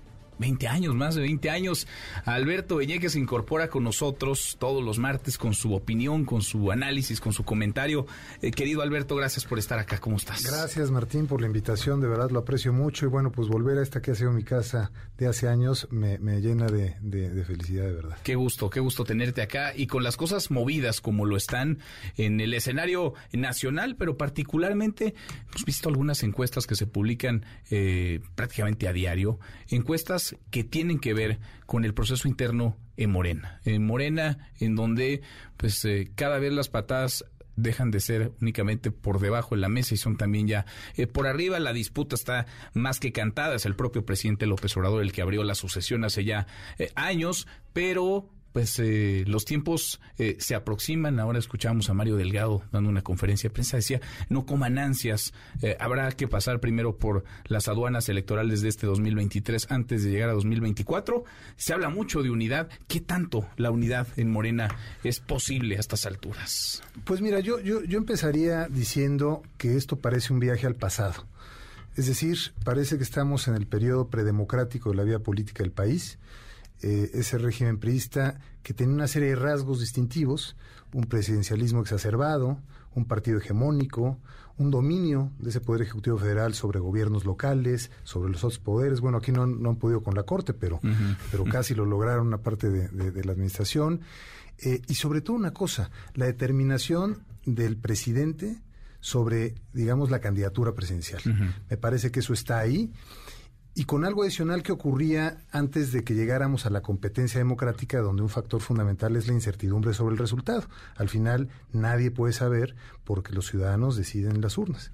20 años, más de 20 años. Alberto Beñé se incorpora con nosotros todos los martes con su opinión, con su análisis, con su comentario. Eh, querido Alberto, gracias por estar acá. ¿Cómo estás? Gracias Martín por la invitación, de verdad lo aprecio mucho y bueno, pues volver a esta que ha sido mi casa de hace años me, llena de, de, felicidad, de verdad. Qué gusto, qué gusto tenerte acá y con las cosas movidas como lo están en el escenario nacional, pero particularmente hemos visto algunas encuestas que se publican eh, prácticamente a diario, encuestas que tienen que ver con el proceso interno en Morena. En Morena, en donde pues eh, cada vez las patadas dejan de ser únicamente por debajo de la mesa y son también ya eh, por arriba. La disputa está más que cantada. Es el propio presidente López Obrador el que abrió la sucesión hace ya eh, años, pero pues eh, los tiempos eh, se aproximan. Ahora escuchamos a Mario Delgado dando una conferencia de prensa. Decía, no coman ansias. Eh, habrá que pasar primero por las aduanas electorales de este 2023 antes de llegar a 2024. Se habla mucho de unidad. ¿Qué tanto la unidad en Morena es posible a estas alturas? Pues mira, yo, yo, yo empezaría diciendo que esto parece un viaje al pasado. Es decir, parece que estamos en el periodo predemocrático de la vida política del país eh, ese régimen priista que tenía una serie de rasgos distintivos, un presidencialismo exacerbado, un partido hegemónico, un dominio de ese Poder Ejecutivo Federal sobre gobiernos locales, sobre los otros poderes. Bueno, aquí no, han podido con la Corte, pero, pero casi lo lograron una parte de, la Administración. Eh, y sobre todo una cosa, la determinación del presidente sobre, digamos, la candidatura presidencial. Me parece que eso está ahí y con algo adicional que ocurría antes de que llegáramos a la competencia democrática, donde un factor fundamental es la incertidumbre sobre el resultado. Al final nadie puede saber porque los ciudadanos deciden en las urnas.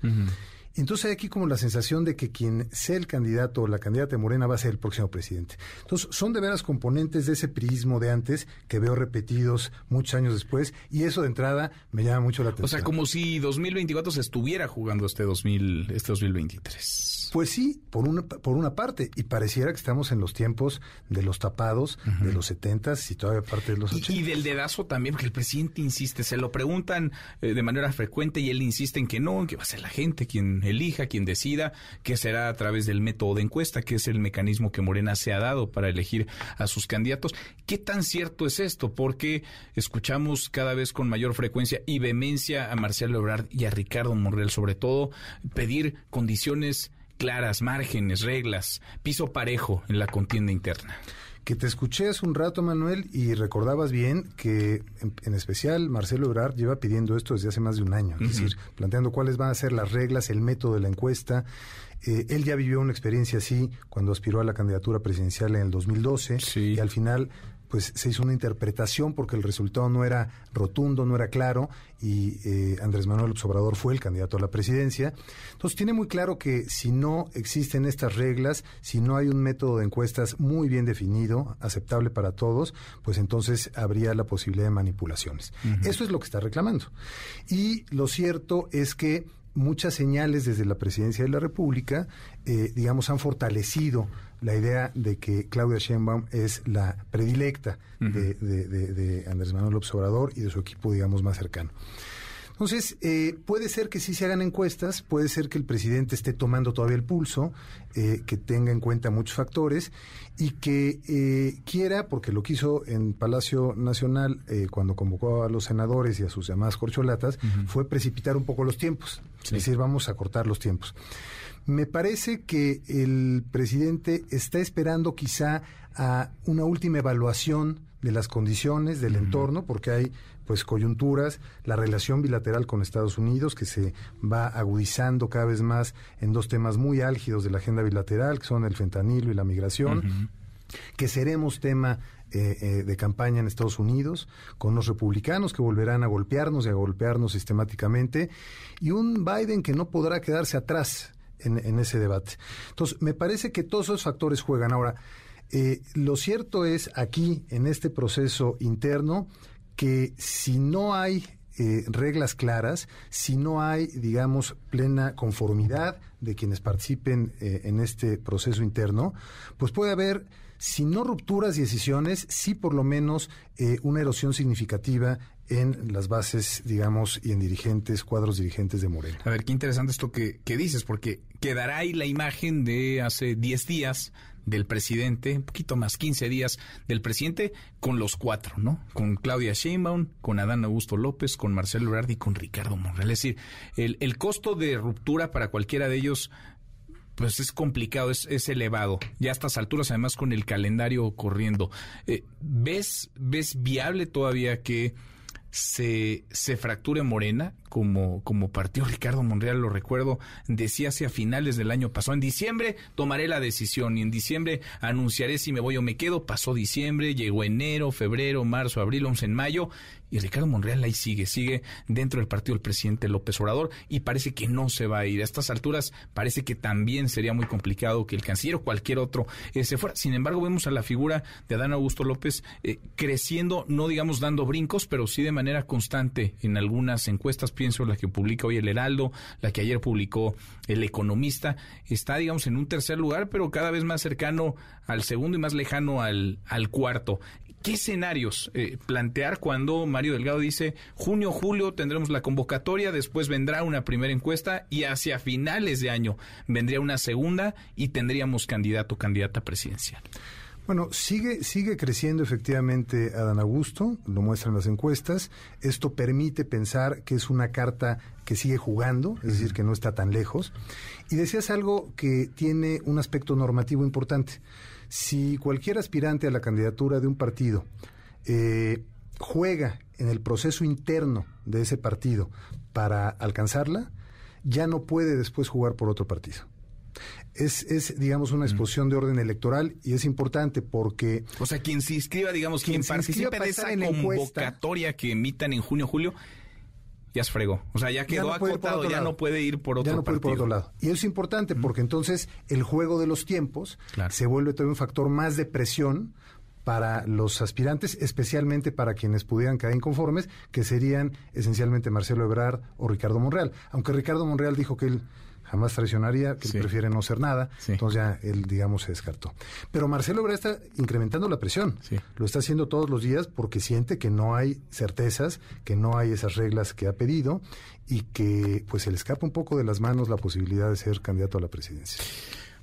Entonces hay aquí como la sensación de que quien sea el candidato o la candidata de Morena va a ser el próximo presidente. Entonces son de veras componentes de ese prismo de antes que veo repetidos muchos años después y eso de entrada me llama mucho la atención. O sea, como si 2024 se estuviera jugando este, 2000, este 2023. Pues sí, por una, por una parte, y pareciera que estamos en los tiempos de los tapados de los 70 y todavía parte de los 80. Y, del dedazo también, porque el presidente insiste, se lo preguntan eh, de manera frecuente y él insiste en que no, en que va a ser la gente quien elija, quien decida, que será a través del método de encuesta, que es el mecanismo que Morena se ha dado para elegir a sus candidatos. ¿Qué tan cierto es esto? Porque escuchamos cada vez con mayor frecuencia y vehemencia a Marcelo Ebrard y a Ricardo Monreal, sobre todo, pedir condiciones claras, márgenes, reglas, piso parejo en la contienda interna que te escuché hace un rato, Manuel, y recordabas bien que, en, especial, Marcelo Ebrard lleva pidiendo esto desde hace más de un año, es decir, planteando cuáles van a ser las reglas, el método de la encuesta. Eh, él ya vivió una experiencia así cuando aspiró a la candidatura presidencial en el 2012 y al final pues se hizo una interpretación porque el resultado no era rotundo, no era claro, y eh, Andrés Manuel Obrador fue el candidato a la presidencia. Entonces tiene muy claro que si no existen estas reglas, si no hay un método de encuestas muy bien definido, aceptable para todos, pues entonces habría la posibilidad de manipulaciones. Eso es lo que está reclamando. Y lo cierto es que muchas señales desde la presidencia de la República, eh, digamos, han fortalecido la idea de que Claudia Sheinbaum es la predilecta de, Andrés Manuel López Obrador y de su equipo, digamos, más cercano. Entonces, eh, puede ser que sí se hagan encuestas, puede ser que el presidente esté tomando todavía el pulso, eh, que tenga en cuenta muchos factores y que eh, quiera, porque lo quiso en Palacio Nacional cuando convocó a los senadores y a sus llamadas corcholatas, fue precipitar un poco los tiempos, es decir, vamos a cortar los tiempos. Me parece que el presidente está esperando quizá a una última evaluación de las condiciones del entorno, porque hay pues coyunturas, la relación bilateral con Estados Unidos que se va agudizando cada vez más en dos temas muy álgidos de la agenda bilateral, que son el fentanilo y la migración, que seremos tema eh, eh, de campaña en Estados Unidos, con los republicanos que volverán a golpearnos y a golpearnos sistemáticamente, y un Biden que no podrá quedarse atrás en, ese debate. Entonces, me parece que todos esos factores juegan. Ahora, eh, lo cierto es aquí, en este proceso interno, que si no hay eh, reglas claras, si no hay, digamos, plena conformidad de quienes participen eh, en este proceso interno, pues puede haber, si no rupturas y decisiones, sí por lo menos una erosión significativa en las bases, digamos, y en dirigentes, cuadros dirigentes de Morena. A ver, qué interesante esto que, que dices, porque quedará ahí la imagen de hace 10 días del presidente, un poquito más, 15 días del presidente, con los cuatro, ¿no? Con Claudia Sheinbaum, con Adán Augusto López, con Marcelo Ebrard y con Ricardo Monreal. Es decir, el, el costo de ruptura para cualquiera de ellos pues es complicado, es, es, elevado. Ya a estas alturas, además con el calendario corriendo, eh, ¿ves, ¿ves viable todavía que se, se fracture Morena como, como partido. Ricardo Monreal, lo recuerdo, decía hacia finales del año pasado. En diciembre tomaré la decisión y en diciembre anunciaré si me voy o me quedo. Pasó diciembre, llegó enero, febrero, marzo, abril, 11 en mayo y Ricardo Monreal ahí sigue, sigue dentro del partido del presidente López Obrador y parece que no se va a ir. A estas alturas parece que también sería muy complicado que el canciller o cualquier otro eh, se fuera. Sin embargo, vemos a la figura de Adán Augusto López eh, creciendo, no digamos dando brincos, pero sí de manera constante en algunas encuestas pienso la que publica hoy el Heraldo, la que ayer publicó el Economista, está, digamos, en un tercer lugar, pero cada vez más cercano al segundo y más lejano al, al cuarto. ¿Qué escenarios eh, plantear cuando Mario Delgado dice junio, julio tendremos la convocatoria, después vendrá una primera encuesta y hacia finales de año vendría una segunda y tendríamos candidato o candidata presidencial? Bueno, sigue, sigue creciendo efectivamente Adán Augusto, lo muestran las encuestas. Esto permite pensar que es una carta que sigue jugando, es decir, que no está tan lejos. Y decías algo que tiene un aspecto normativo importante. Si cualquier aspirante a la candidatura de un partido eh, juega en el proceso interno de ese partido para alcanzarla, ya no puede después jugar por otro partido es, es digamos, una exposición de orden electoral y es importante porque... O sea, quien se inscriba, digamos, quien, participe de esa convocatoria que emitan en junio julio, ya se fregó. O sea, ya quedó acotado, ya no puede ir por otro Ya no puede ir por otro lado. Y eso es importante porque entonces el juego de los tiempos se vuelve todavía un factor más de presión para los aspirantes, especialmente para quienes pudieran quedar inconformes, que serían esencialmente Marcelo Ebrard o Ricardo Monreal. Aunque Ricardo Monreal dijo que él jamás traicionaría, que prefiere no ser nada, entonces ya él, digamos, se descartó. Pero Marcelo Ebrard está incrementando la presión, lo está haciendo todos los días porque siente que no hay certezas, que no hay esas reglas que ha pedido y que pues se le escapa un poco de las manos la posibilidad de ser candidato a la presidencia.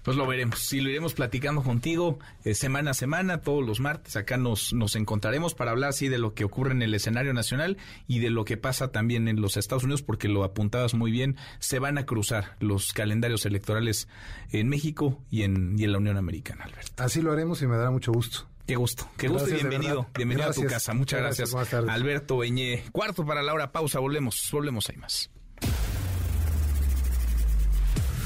Pues lo veremos, y lo iremos platicando contigo eh, semana a semana, todos los martes. Acá nos, nos encontraremos para hablar así de lo que ocurre en el escenario nacional y de lo que pasa también en los Estados Unidos, porque lo apuntabas muy bien, se van a cruzar los calendarios electorales en México y en, y en la Unión Americana, Alberto. Así lo haremos y me dará mucho gusto. Qué gusto, qué gusto y bienvenido, bienvenido a tu casa. Muchas gracias, Alberto Beñé. Cuarto para la hora, pausa, volvemos, volvemos, hay más.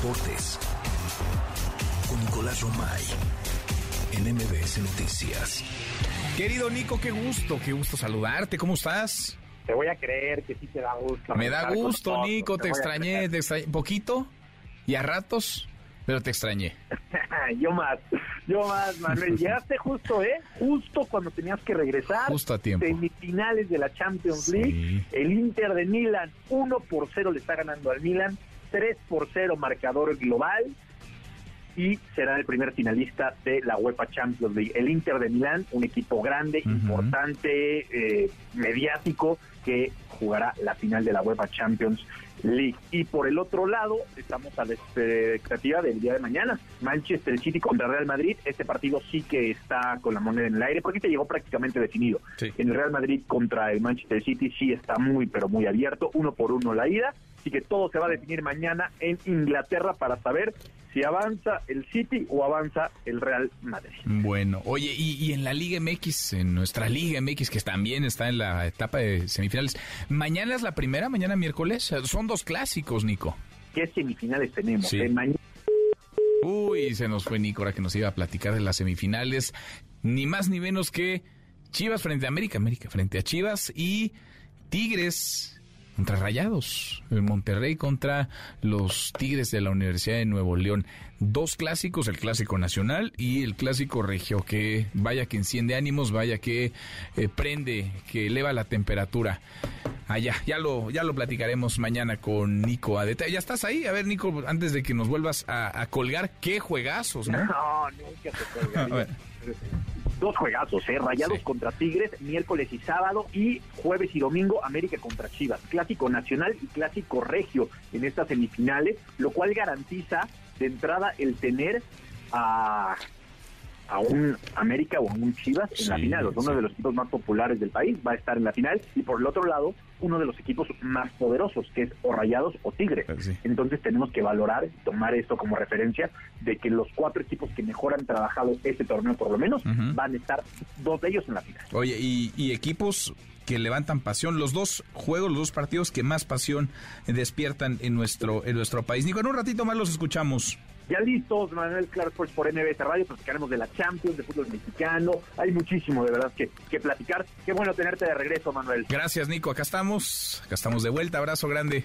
Deportes. Con Nicolás Romay. En MBS Noticias. Querido Nico, qué gusto, qué gusto saludarte. ¿Cómo estás? Te voy a creer que sí te da gusto. Me da gusto, Nico, te, extrañé, te extrañé, poquito y a ratos, pero te extrañé. yo más, yo más, Manuel. Llegaste justo, ¿eh? Justo cuando tenías que regresar. Justo a tiempo. Semifinales de la Champions League. El Inter de Milan, 1 por 0 le está ganando al Milan. 3 por 0 marcador global y será el primer finalista de la UEFA Champions League. El Inter de Milán, un equipo grande, importante, eh, mediático, que jugará la final de la UEFA Champions League. Y por el otro lado, estamos a la expectativa del día de mañana. Manchester City contra Real Madrid. Este partido sí que está con la moneda en el aire, porque te llegó prácticamente definido. En el Real Madrid contra el Manchester City sí está muy, pero muy abierto. Uno por uno la ida Así que todo se va a definir mañana en Inglaterra para saber si avanza el City o avanza el Real Madrid. Bueno, oye, y, en la Liga MX, en nuestra Liga MX, que también está en la etapa de semifinales, mañana es la primera, mañana miércoles, son dos clásicos, Nico. ¿Qué semifinales tenemos? Uy, se nos fue Nico ahora que nos iba a platicar de las semifinales, ni más ni menos que Chivas frente a América, América frente a Chivas y Tigres contra Rayados, el Monterrey contra los Tigres de la Universidad de Nuevo León. Dos clásicos, el clásico nacional y el clásico regio, que vaya que enciende ánimos, vaya que eh, prende, que eleva la temperatura. Allá, ya lo, ya lo platicaremos mañana con Nico a detalle. Ya estás ahí, a ver Nico, antes de que nos vuelvas a, colgar, qué juegazos, ¿no? No, nunca te dos juegazos, ¿eh? Rayados contra Tigres, miércoles y sábado, y jueves y domingo, América contra Chivas. Clásico nacional y clásico regio en estas semifinales, lo cual garantiza de entrada el tener a a un América o a un Chivas en la final. Uno de los equipos más populares del país va a estar en la final y por el otro lado uno de los equipos más poderosos que es o Rayados o Tigres. Pues Entonces tenemos que valorar y tomar esto como referencia de que los cuatro equipos que mejor han trabajado este torneo por lo menos van a estar dos de ellos en la final. Oye, y, y equipos que levantan pasión, los dos juegos, los dos partidos que más pasión despiertan en nuestro en nuestro país. Nico, en un ratito más los escuchamos. Ya listos, Manuel Claro pues por NBS Radio, platicaremos de la Champions, de fútbol mexicano. Hay muchísimo, de verdad, que, que platicar. Qué bueno tenerte de regreso, Manuel. Gracias, Nico. Acá estamos. Acá estamos de vuelta. Abrazo grande.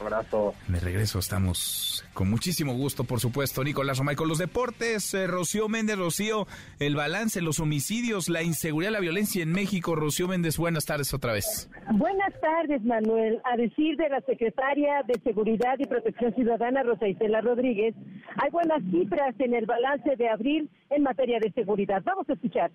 Abrazo. De regreso estamos con muchísimo gusto, por supuesto, Nicolás Romay. Con los deportes, eh, Rocío Méndez, Rocío, el balance, los homicidios, la inseguridad, la violencia en México. Rocío Méndez, buenas tardes otra vez. Buenas tardes, Manuel. A decir de la secretaria de Seguridad y Protección Ciudadana, Rosa Isela Rodríguez, hay buenas cifras en el balance de abril en materia de seguridad. Vamos a escuchar.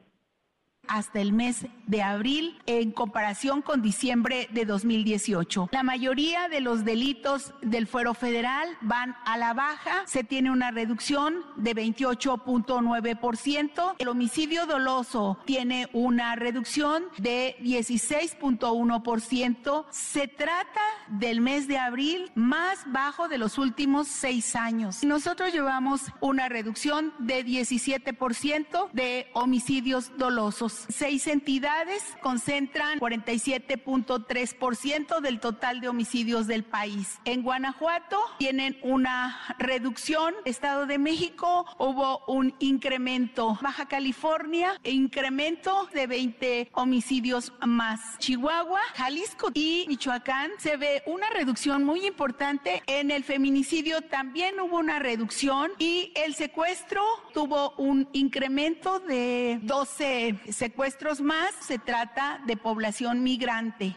Hasta el mes de abril en comparación con diciembre de 2018. La mayoría de los delitos del fuero federal van a la baja, se tiene una reducción de 28.9%, el homicidio doloso tiene una reducción de 16.1%, se trata del mes de abril más bajo de los últimos seis años. Nosotros llevamos una reducción de 17% de homicidios dolosos. Seis entidades concentran 47.3% del total de homicidios del país. En Guanajuato tienen una reducción. Estado de México hubo un incremento. Baja California, incremento de 20 homicidios más. Chihuahua, Jalisco y Michoacán se ve una reducción muy importante. En el feminicidio también hubo una reducción y el secuestro tuvo un incremento de 12 secuestros más, se trata de población migrante.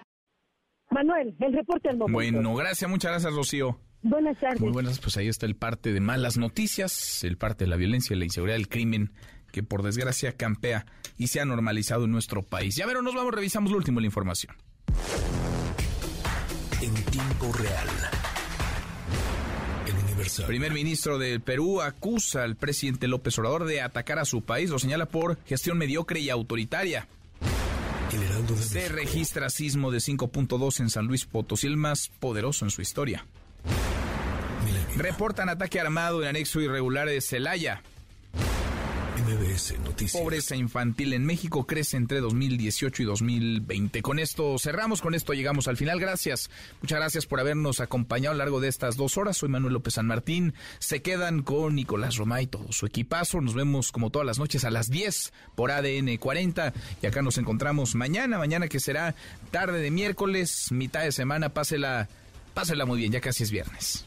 Manuel, el reporte al momento. Bueno, gracias, muchas gracias, Rocío. Buenas tardes. Muy buenas, pues ahí está el parte de malas noticias, el parte de la violencia, la inseguridad, el crimen que por desgracia campea y se ha normalizado en nuestro país. Ya verán, nos vamos, revisamos lo último de la información. En tiempo real. El Universal. Primer ministro del Perú acusa al presidente López Obrador de atacar a su país, lo señala por gestión mediocre y autoritaria. Se registra sismo de 5.2 en San Luis Potosí, el más poderoso en su historia. Reportan ataque armado en anexo irregular de Celaya. MBS Noticias. Pobreza infantil en México crece entre 2018 y 2020. Con esto cerramos, con esto llegamos al final. Gracias. Muchas gracias por habernos acompañado a lo largo de estas dos horas. Soy Manuel López San Martín. Se quedan con Nicolás Roma y todo su equipazo. Nos vemos como todas las noches a las 10 por ADN 40. Y acá nos encontramos mañana, mañana que será tarde de miércoles, mitad de semana. Pásela, pásela muy bien, ya casi es viernes.